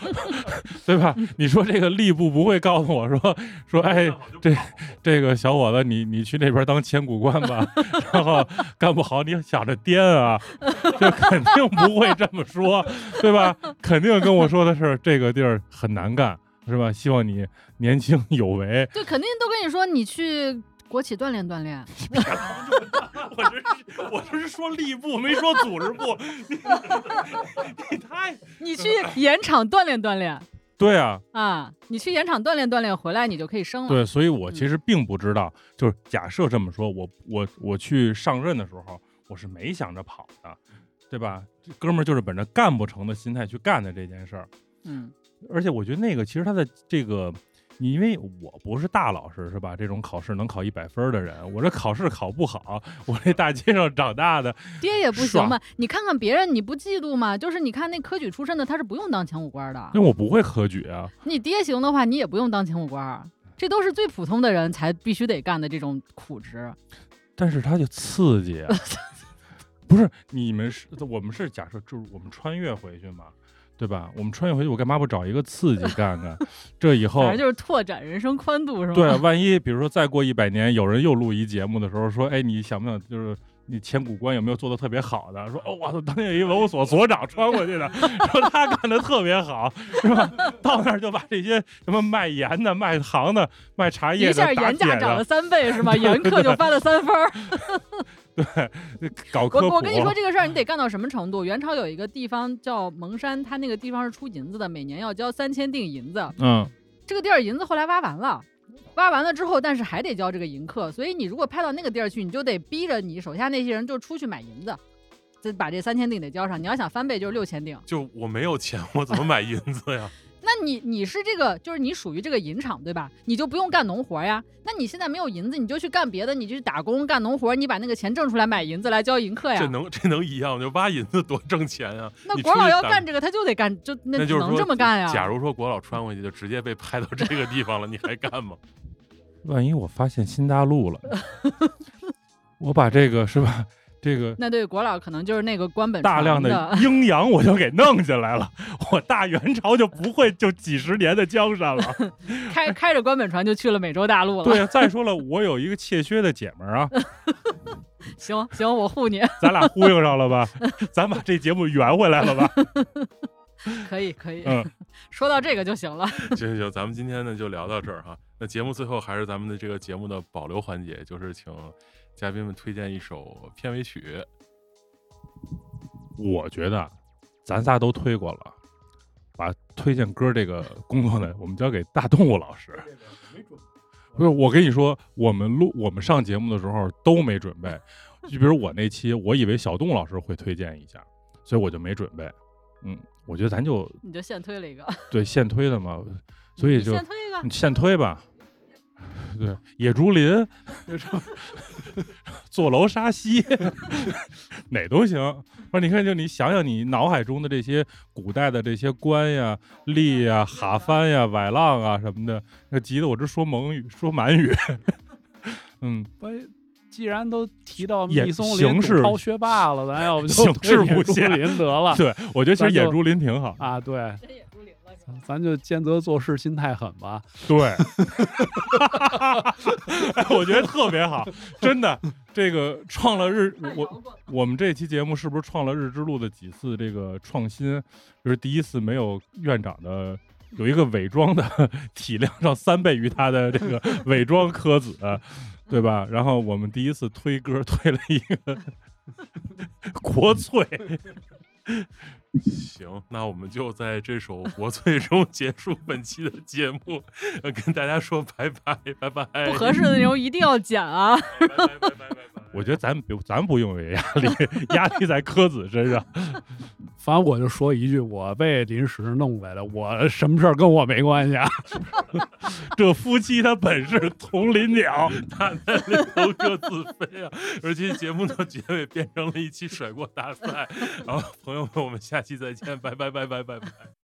对吧？你说这个吏部不会告诉我说说，哎，这这个小伙子，你你去那边当千古官吧，然后干不好你想着颠啊，这肯定不会这么说，对吧？肯定跟我说的是这个地儿很难干，是吧？希望你年轻有为，对，肯定都跟你说你去国企锻炼锻炼。我这是我这是说吏部，没说组织部。你 你太你去盐场锻炼锻炼对啊，啊！你去盐场锻炼锻炼，回来你就可以升了。对，所以我其实并不知道，就是假设这么说，我我我去上任的时候，我是没想着跑的，对吧？这哥们儿就是本着干不成的心态去干的这件事儿。嗯，而且我觉得那个其实他的这个，你因为我不是大老师是吧？这种考试能考一百分的人，我这考试考不好，我这大街上长大的，爹也不行嘛。你看看别人，你不嫉妒吗？就是你看那科举出身的，他是不用当前五官的。因为我不会科举啊。你爹行的话，你也不用当前五官儿。这都是最普通的人才必须得干的这种苦职。但是他就刺激啊！不是你们是，我们是假设就是我们穿越回去嘛，对吧？我们穿越回去，我干嘛不找一个刺激 干干？这以后反正就是拓展人生宽度，是吧？对，万一比如说再过一百年，有人又录一节目的时候说，哎，你想不想就是？你前古关有没有做的特别好的？说哦，我操，当年有一文物所所长穿过去的，说他干的特别好，是吧？到那儿就把这些什么卖盐的、卖糖的、卖茶叶的、一下盐价涨了三倍，是吧？盐课就翻了三分 儿。搞科普。我我跟你说 这个事儿，你得干到什么程度？元朝有一个地方叫蒙山，它那个地方是出银子的，每年要交三千锭银子。嗯，这个地儿银子后来挖完了，挖完了之后，但是还得交这个银客，所以你如果派到那个地儿去，你就得逼着你手下那些人就出去买银子，就把这三千锭得交上。你要想翻倍，就是六千锭。就我没有钱，我怎么买银子呀？那你你是这个，就是你属于这个银厂对吧？你就不用干农活呀。那你现在没有银子，你就去干别的，你就去打工干农活，你把那个钱挣出来买银子来交银客呀。这能这能一样？就挖银子多挣钱啊！那国老要干这个，他就得干，就那只能那就是说这么干呀。假如说国老穿回去，就直接被派到这个地方了，你还干吗？万一我发现新大陆了，我把这个是吧？这个那对国老可能就是那个官本大量的阴阳我就给弄进来了，我大元朝就不会就几十年的江山了。开开着官本船就去了美洲大陆了。对啊，再说了，我有一个怯薛的姐们儿啊，行行，我护你，咱俩呼应上了吧？咱把这节目圆回来了吧？可以可以，嗯，说到这个就行了。行行行，咱们今天呢就聊到这儿哈。那节目最后还是咱们的这个节目的保留环节，就是请嘉宾们推荐一首片尾曲。我觉得咱仨都推过了，把推荐歌这个工作呢，我们交给大动物老师。不是，我跟你说，我们录我们上节目的时候都没准备。就比如我那期，我以为小动物老师会推荐一下，所以我就没准备。嗯，我觉得咱就你就现推了一个，对现推的嘛，所以就现推一个你，现推吧。对，野竹林，坐楼沙溪，哪都行。不是，你看，就你想想，你脑海中的这些古代的这些官呀、吏呀、哈番呀、崴浪啊什么的，那急得我这说蒙语、说满语。嗯，不，既然都提到也密松林超学霸了，咱要不就形式推野猪不林得了对，我觉得其实野竹林挺好。啊？对，咱就兼责做事心太狠吧。对，哎我觉得特别好，真的。这个创了日，我我们这期节目是不是创了日之路的几次这个创新？就是第一次没有院长的，有一个伪装的体量上三倍于他的这个伪装科子，对吧？然后我们第一次推歌推了一个 国粹，行，那我们就在这首《国粹》中 结束本期的节目，呃跟大家说拜拜，拜拜。不合适的内容一定要剪啊！拜拜拜拜拜拜。我觉得咱不咱不用有压力，压力在科子身上。反正我就说一句，我被临时弄来的，我什么事儿跟我没关系啊。这夫妻他本是同林鸟。他在里头各自飞啊！而且节目的结尾变成了一期甩锅大赛。然后朋友们，我们下期再见，拜拜拜拜拜拜。